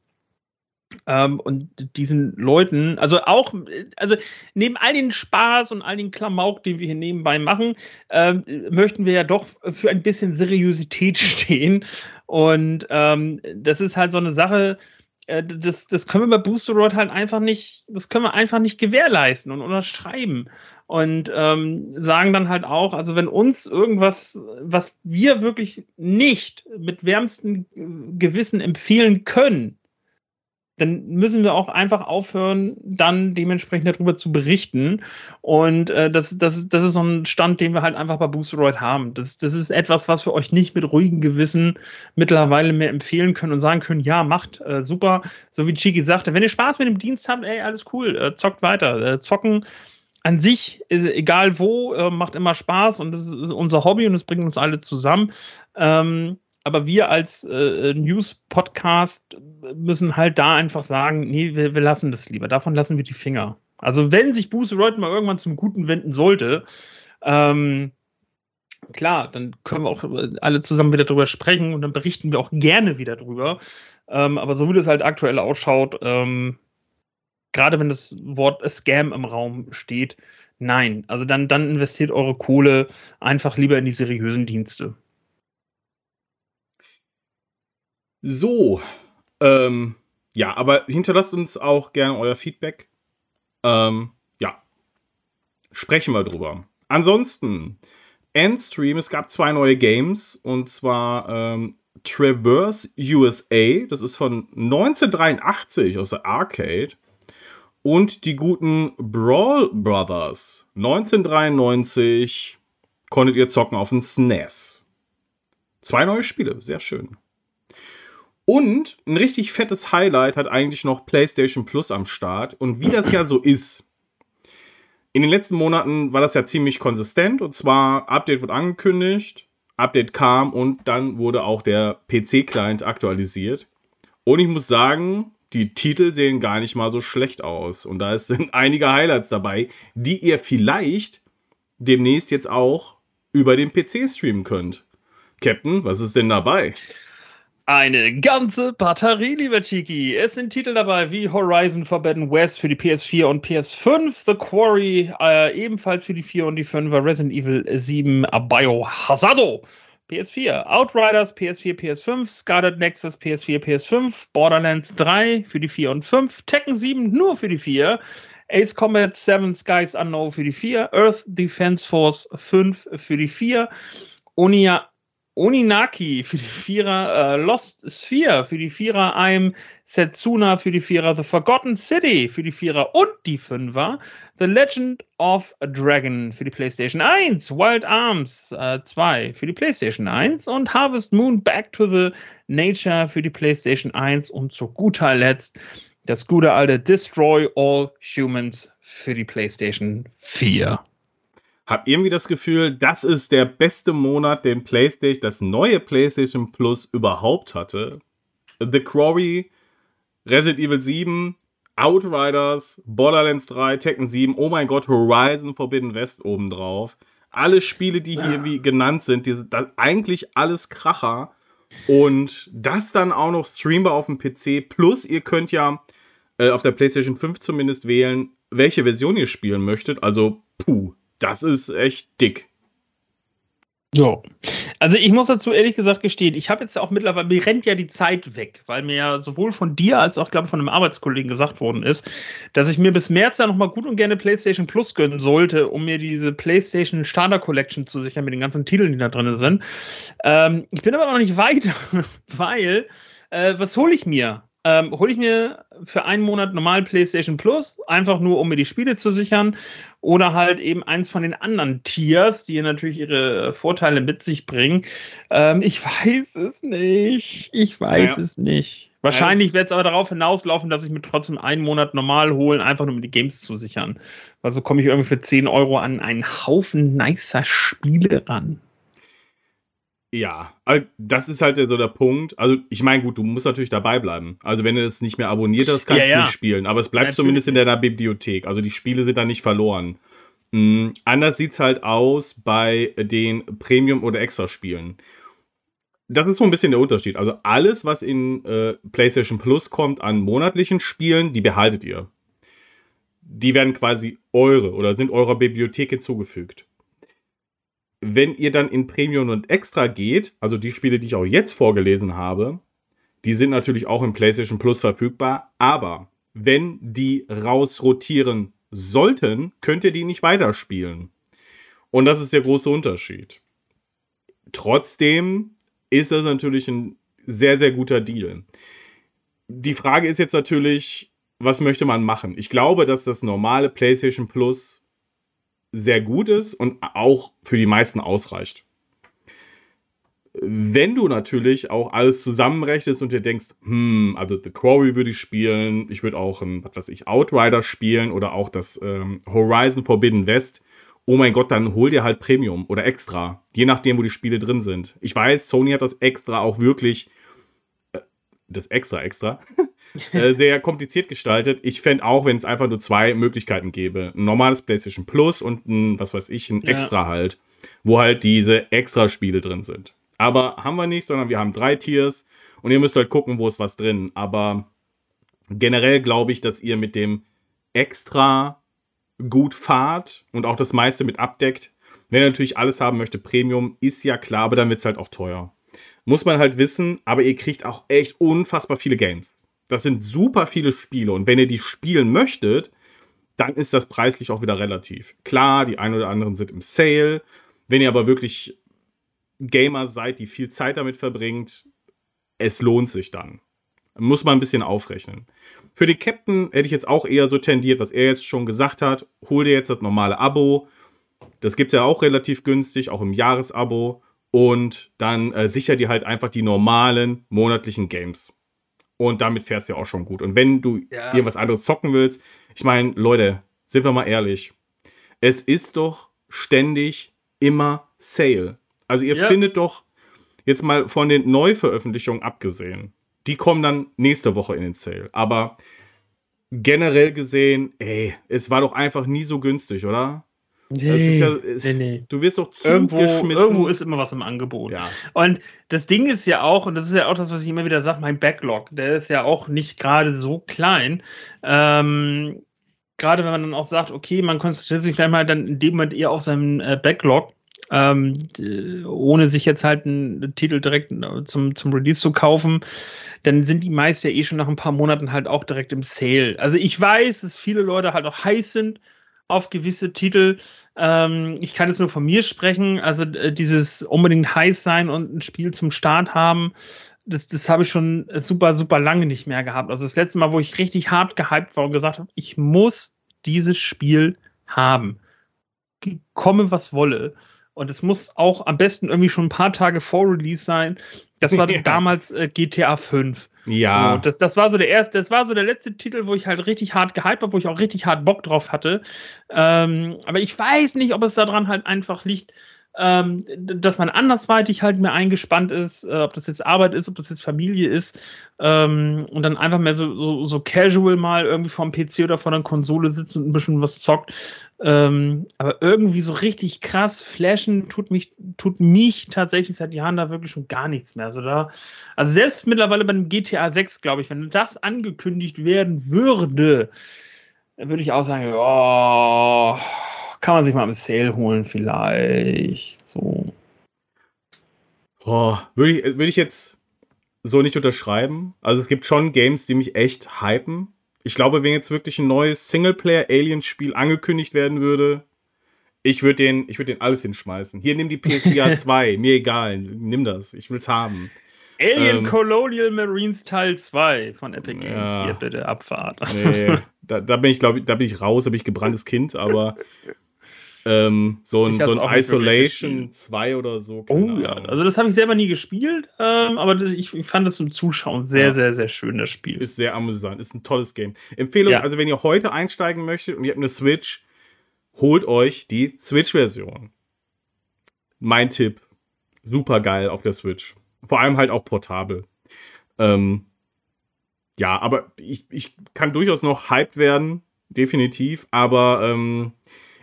Ähm, und diesen Leuten, also auch, also neben all den Spaß und all den Klamauk, den wir hier nebenbei machen, ähm, möchten wir ja doch für ein bisschen Seriosität stehen. Und ähm, das ist halt so eine Sache, äh, das, das können wir bei Boosteroid halt einfach nicht, das können wir einfach nicht gewährleisten und unterschreiben. Und ähm, sagen dann halt auch, also wenn uns irgendwas, was wir wirklich nicht mit wärmstem Gewissen empfehlen können, dann müssen wir auch einfach aufhören, dann dementsprechend darüber zu berichten. Und äh, das, das, das ist so ein Stand, den wir halt einfach bei Boosteroid haben. Das, das ist etwas, was wir euch nicht mit ruhigem Gewissen mittlerweile mehr empfehlen können und sagen können, ja, macht äh, super. So wie Chiki sagte, wenn ihr Spaß mit dem Dienst habt, ey, alles cool, äh, zockt weiter. Äh, zocken an sich, egal wo, äh, macht immer Spaß und das ist unser Hobby und es bringt uns alle zusammen. Ähm, aber wir als äh, News-Podcast müssen halt da einfach sagen, nee, wir, wir, lassen das lieber. Davon lassen wir die Finger. Also wenn sich Boosteroid mal irgendwann zum Guten wenden sollte, ähm, klar, dann können wir auch alle zusammen wieder drüber sprechen und dann berichten wir auch gerne wieder drüber. Ähm, aber so wie das halt aktuell ausschaut, ähm, gerade wenn das Wort Scam im Raum steht, nein. Also dann, dann investiert eure Kohle einfach lieber in die seriösen Dienste. So, ähm, ja, aber hinterlasst uns auch gerne euer Feedback. Ähm, ja, sprechen wir drüber. Ansonsten, Endstream, es gab zwei neue Games und zwar ähm, Traverse USA, das ist von 1983 aus der Arcade. Und die guten Brawl Brothers 1993 konntet ihr zocken auf dem SNES. Zwei neue Spiele, sehr schön. Und ein richtig fettes Highlight hat eigentlich noch PlayStation Plus am Start. Und wie das ja so ist, in den letzten Monaten war das ja ziemlich konsistent. Und zwar, Update wird angekündigt, Update kam und dann wurde auch der PC-Client aktualisiert. Und ich muss sagen, die Titel sehen gar nicht mal so schlecht aus. Und da sind einige Highlights dabei, die ihr vielleicht demnächst jetzt auch über den PC streamen könnt. Captain, was ist denn dabei? Eine ganze Batterie, lieber Chiki. Es sind Titel dabei wie Horizon Forbidden West für die PS4 und PS5, The Quarry äh, ebenfalls für die 4 und die 5er, Resident Evil 7, Biohazardo PS4, Outriders PS4, PS5, Scarlet Nexus PS4, PS5, Borderlands 3 für die 4 und 5, Tekken 7 nur für die 4, Ace Combat 7 Skies Unknown für die 4, Earth Defense Force 5 für die 4, Onia Oninaki für die Vierer, äh, Lost Sphere für die Vierer, I'm Setsuna für die Vierer, The Forgotten City für die Vierer und die Fünfer, The Legend of a Dragon für die PlayStation 1, Wild Arms äh, 2 für die PlayStation 1 und Harvest Moon Back to the Nature für die PlayStation 1 und zu guter Letzt das gute alte Destroy All Humans für die PlayStation 4 habe irgendwie das Gefühl, das ist der beste Monat, den PlayStation, das neue PlayStation Plus überhaupt hatte. The Quarry, Resident Evil 7, Outriders, Borderlands 3, Tekken 7, oh mein Gott, Horizon Forbidden West obendrauf. Alle Spiele, die hier wie genannt sind, die sind eigentlich alles Kracher. Und das dann auch noch streambar auf dem PC. Plus, ihr könnt ja äh, auf der PlayStation 5 zumindest wählen, welche Version ihr spielen möchtet. Also, puh, das ist echt dick. Ja. Also ich muss dazu ehrlich gesagt gestehen, ich habe jetzt auch mittlerweile, mir rennt ja die Zeit weg, weil mir ja sowohl von dir als auch, glaube ich, von einem Arbeitskollegen gesagt worden ist, dass ich mir bis März ja nochmal gut und gerne PlayStation Plus gönnen sollte, um mir diese PlayStation Starter Collection zu sichern mit den ganzen Titeln, die da drin sind. Ähm, ich bin aber noch nicht weiter, weil, äh, was hole ich mir? Ähm, hole ich mir für einen Monat normal PlayStation Plus, einfach nur um mir die Spiele zu sichern, oder halt eben eins von den anderen Tiers, die natürlich ihre Vorteile mit sich bringen. Ähm, ich weiß es nicht. Ich weiß naja. es nicht. Wahrscheinlich wird es aber darauf hinauslaufen, dass ich mir trotzdem einen Monat normal holen, einfach nur um die Games zu sichern. Weil so komme ich irgendwie für 10 Euro an einen Haufen nicer Spiele ran. Ja, das ist halt so der Punkt. Also, ich meine, gut, du musst natürlich dabei bleiben. Also, wenn du das nicht mehr abonniert hast, kannst ja, ja. du nicht spielen. Aber es bleibt natürlich. zumindest in deiner Bibliothek. Also, die Spiele sind dann nicht verloren. Mhm. Anders sieht es halt aus bei den Premium- oder Extra-Spielen. Das ist so ein bisschen der Unterschied. Also, alles, was in äh, PlayStation Plus kommt an monatlichen Spielen, die behaltet ihr. Die werden quasi eure oder sind eurer Bibliothek hinzugefügt wenn ihr dann in Premium und Extra geht, also die Spiele, die ich auch jetzt vorgelesen habe, die sind natürlich auch im PlayStation Plus verfügbar, aber wenn die rausrotieren sollten, könnt ihr die nicht weiterspielen. Und das ist der große Unterschied. Trotzdem ist das natürlich ein sehr, sehr guter Deal. Die Frage ist jetzt natürlich, was möchte man machen? Ich glaube, dass das normale PlayStation Plus sehr gut ist und auch für die meisten ausreicht. Wenn du natürlich auch alles zusammenrechnest und dir denkst, hm, also The Quarry würde ich spielen, ich würde auch, ein, was weiß ich, Outrider spielen oder auch das ähm, Horizon Forbidden West, oh mein Gott, dann hol dir halt Premium oder Extra, je nachdem, wo die Spiele drin sind. Ich weiß, Sony hat das Extra auch wirklich, äh, das Extra Extra, Äh, sehr kompliziert gestaltet. Ich fände auch, wenn es einfach nur zwei Möglichkeiten gäbe. Ein normales PlayStation Plus und ein, was weiß ich, ein ja. Extra halt, wo halt diese Extra-Spiele drin sind. Aber haben wir nicht, sondern wir haben drei Tiers und ihr müsst halt gucken, wo ist was drin. Aber generell glaube ich, dass ihr mit dem extra gut fahrt und auch das meiste mit abdeckt. Wenn ihr natürlich alles haben möchte, Premium, ist ja klar, aber dann wird es halt auch teuer. Muss man halt wissen, aber ihr kriegt auch echt unfassbar viele Games. Das sind super viele Spiele und wenn ihr die spielen möchtet, dann ist das preislich auch wieder relativ. Klar, die ein oder anderen sind im Sale. Wenn ihr aber wirklich Gamer seid, die viel Zeit damit verbringt, es lohnt sich dann. Muss man ein bisschen aufrechnen. Für den Captain hätte ich jetzt auch eher so tendiert, was er jetzt schon gesagt hat. Hol dir jetzt das normale Abo. Das gibt es ja auch relativ günstig, auch im Jahresabo. Und dann äh, sicher dir halt einfach die normalen monatlichen Games. Und damit fährst du ja auch schon gut. Und wenn du ja. irgendwas anderes zocken willst, ich meine, Leute, sind wir mal ehrlich. Es ist doch ständig immer Sale. Also ihr ja. findet doch jetzt mal von den Neuveröffentlichungen abgesehen. Die kommen dann nächste Woche in den Sale. Aber generell gesehen, ey, es war doch einfach nie so günstig, oder? Nee, ja, es, nee, nee. Du wirst doch zugeschmissen. Irgendwo, irgendwo ist immer was im Angebot. Ja. Und das Ding ist ja auch, und das ist ja auch das, was ich immer wieder sage, mein Backlog, der ist ja auch nicht gerade so klein. Ähm, gerade wenn man dann auch sagt, okay, man konzentriert sich vielleicht mal dann in dem Moment eher auf seinen äh, Backlog, ähm, ohne sich jetzt halt einen Titel direkt äh, zum, zum Release zu kaufen, dann sind die meist ja eh schon nach ein paar Monaten halt auch direkt im Sale. Also ich weiß, dass viele Leute halt auch heiß sind auf gewisse Titel. Ähm, ich kann jetzt nur von mir sprechen. Also äh, dieses unbedingt heiß sein und ein Spiel zum Start haben, das, das habe ich schon super, super lange nicht mehr gehabt. Also das letzte Mal, wo ich richtig hart gehypt war und gesagt habe, ich muss dieses Spiel haben. Komme, was wolle. Und es muss auch am besten irgendwie schon ein paar Tage vor Release sein. Das war ja. damals äh, GTA 5. Ja. So, das, das war so der erste, das war so der letzte Titel, wo ich halt richtig hart gehypt war, wo ich auch richtig hart Bock drauf hatte. Ähm, aber ich weiß nicht, ob es daran halt einfach liegt, ähm, dass man andersweitig halt mehr eingespannt ist, äh, ob das jetzt Arbeit ist, ob das jetzt Familie ist ähm, und dann einfach mehr so, so, so casual mal irgendwie vom PC oder vor der Konsole sitzt und ein bisschen was zockt. Ähm, aber irgendwie so richtig krass flashen tut mich, tut mich tatsächlich seit Jahren da wirklich schon gar nichts mehr. Also, da, also selbst mittlerweile beim GTA 6, glaube ich, wenn das angekündigt werden würde, würde ich auch sagen, ja kann man sich mal im Sale holen, vielleicht. So. Boah, würde ich, würd ich jetzt so nicht unterschreiben. Also es gibt schon Games, die mich echt hypen. Ich glaube, wenn jetzt wirklich ein neues Singleplayer-Alien-Spiel angekündigt werden würde, ich würde den, würd den alles hinschmeißen. Hier, nimm die PSVR 2, mir egal, nimm das, ich will's haben. Alien ähm, Colonial Marines Teil 2 von Epic Games, ja, hier bitte Abfahrt. Nee, da, da bin ich, glaube ich, da bin ich raus, da bin ich gebranntes Kind, aber Ähm, so ein, so ein Isolation 2 oder so. Oh ja, also das habe ich selber nie gespielt, ähm, aber ich, ich, fand es zum Zuschauen sehr, ja. sehr, sehr schön, das Spiel. Ist sehr amüsant, ist ein tolles Game. Empfehlung, ja. also wenn ihr heute einsteigen möchtet und ihr habt eine Switch, holt euch die Switch-Version. Mein Tipp. Super geil auf der Switch. Vor allem halt auch portabel. Ähm, ja, aber ich, ich kann durchaus noch hyped werden, definitiv, aber ähm,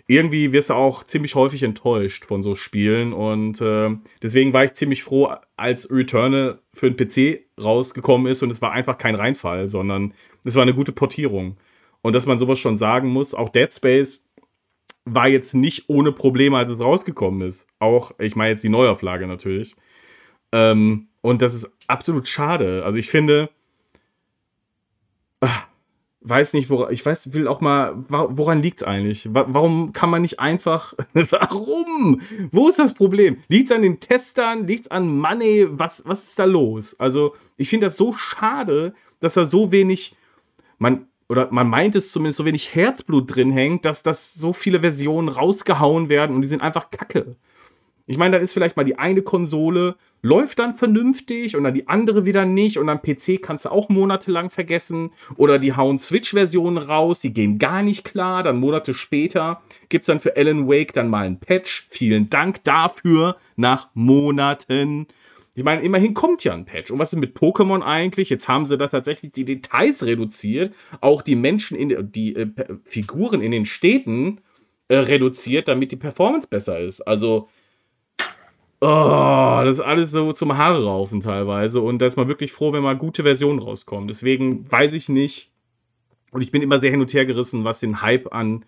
irgendwie wirst du auch ziemlich häufig enttäuscht von so Spielen und äh, deswegen war ich ziemlich froh, als Returnal für den PC rausgekommen ist und es war einfach kein Reinfall, sondern es war eine gute Portierung. Und dass man sowas schon sagen muss, auch Dead Space war jetzt nicht ohne Probleme, als es rausgekommen ist. Auch, ich meine jetzt die Neuauflage natürlich. Ähm, und das ist absolut schade. Also ich finde, ach, weiß nicht, woran, ich weiß, will auch mal, woran liegt's eigentlich? Warum kann man nicht einfach, warum? Wo ist das Problem? Liegt's an den Testern? Liegt's an Money? Was, was ist da los? Also, ich finde das so schade, dass da so wenig, man, oder man meint es zumindest, so wenig Herzblut drin hängt, dass das so viele Versionen rausgehauen werden und die sind einfach kacke. Ich meine, dann ist vielleicht mal die eine Konsole, läuft dann vernünftig und dann die andere wieder nicht und dann PC kannst du auch monatelang vergessen oder die hauen Switch-Versionen raus, die gehen gar nicht klar, dann Monate später gibt es dann für Alan Wake dann mal einen Patch. Vielen Dank dafür nach Monaten. Ich meine, immerhin kommt ja ein Patch. Und was ist mit Pokémon eigentlich? Jetzt haben sie da tatsächlich die Details reduziert, auch die Menschen in die äh, Figuren in den Städten äh, reduziert, damit die Performance besser ist. Also Oh, das ist alles so zum Haare raufen teilweise. Und da ist man wirklich froh, wenn mal gute Versionen rauskommen. Deswegen weiß ich nicht, Und ich bin immer sehr hin und her gerissen, was den Hype an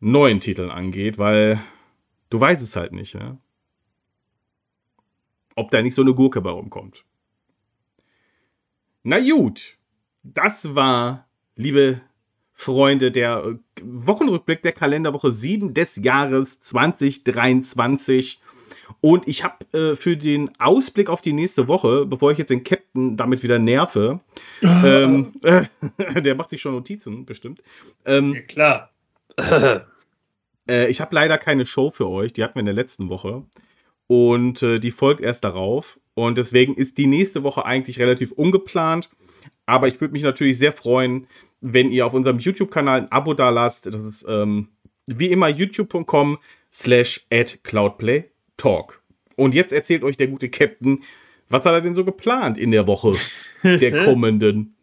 neuen Titeln angeht, weil du weißt es halt nicht, ja? ob da nicht so eine Gurke bei rumkommt. Na gut, das war, liebe Freunde, der Wochenrückblick der Kalenderwoche 7 des Jahres 2023. Und ich habe äh, für den Ausblick auf die nächste Woche, bevor ich jetzt den Captain damit wieder nerve, ähm, äh, der macht sich schon Notizen, bestimmt. Ähm, ja, klar. äh, ich habe leider keine Show für euch, die hatten wir in der letzten Woche. Und äh, die folgt erst darauf. Und deswegen ist die nächste Woche eigentlich relativ ungeplant. Aber ich würde mich natürlich sehr freuen, wenn ihr auf unserem YouTube-Kanal ein Abo da lasst. Das ist ähm, wie immer youtube.com slash at cloudplaytalk. Und jetzt erzählt euch der gute Captain, was hat er denn so geplant in der Woche der kommenden?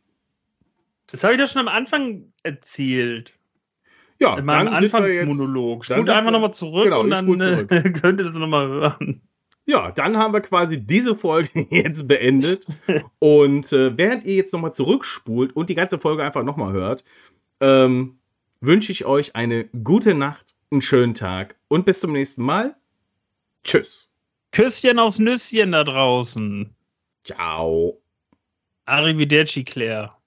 Das habe ich doch schon am Anfang erzählt. Ja, in meinem Anfangsmonolog. Spult einfach nochmal zurück genau, und dann äh, könnt ihr das nochmal hören. Ja, dann haben wir quasi diese Folge jetzt beendet. und äh, während ihr jetzt nochmal zurückspult und die ganze Folge einfach nochmal hört, ähm, wünsche ich euch eine gute Nacht, einen schönen Tag und bis zum nächsten Mal. Tschüss. Küsschen aufs Nüsschen da draußen. Ciao. Arrivederci, Claire.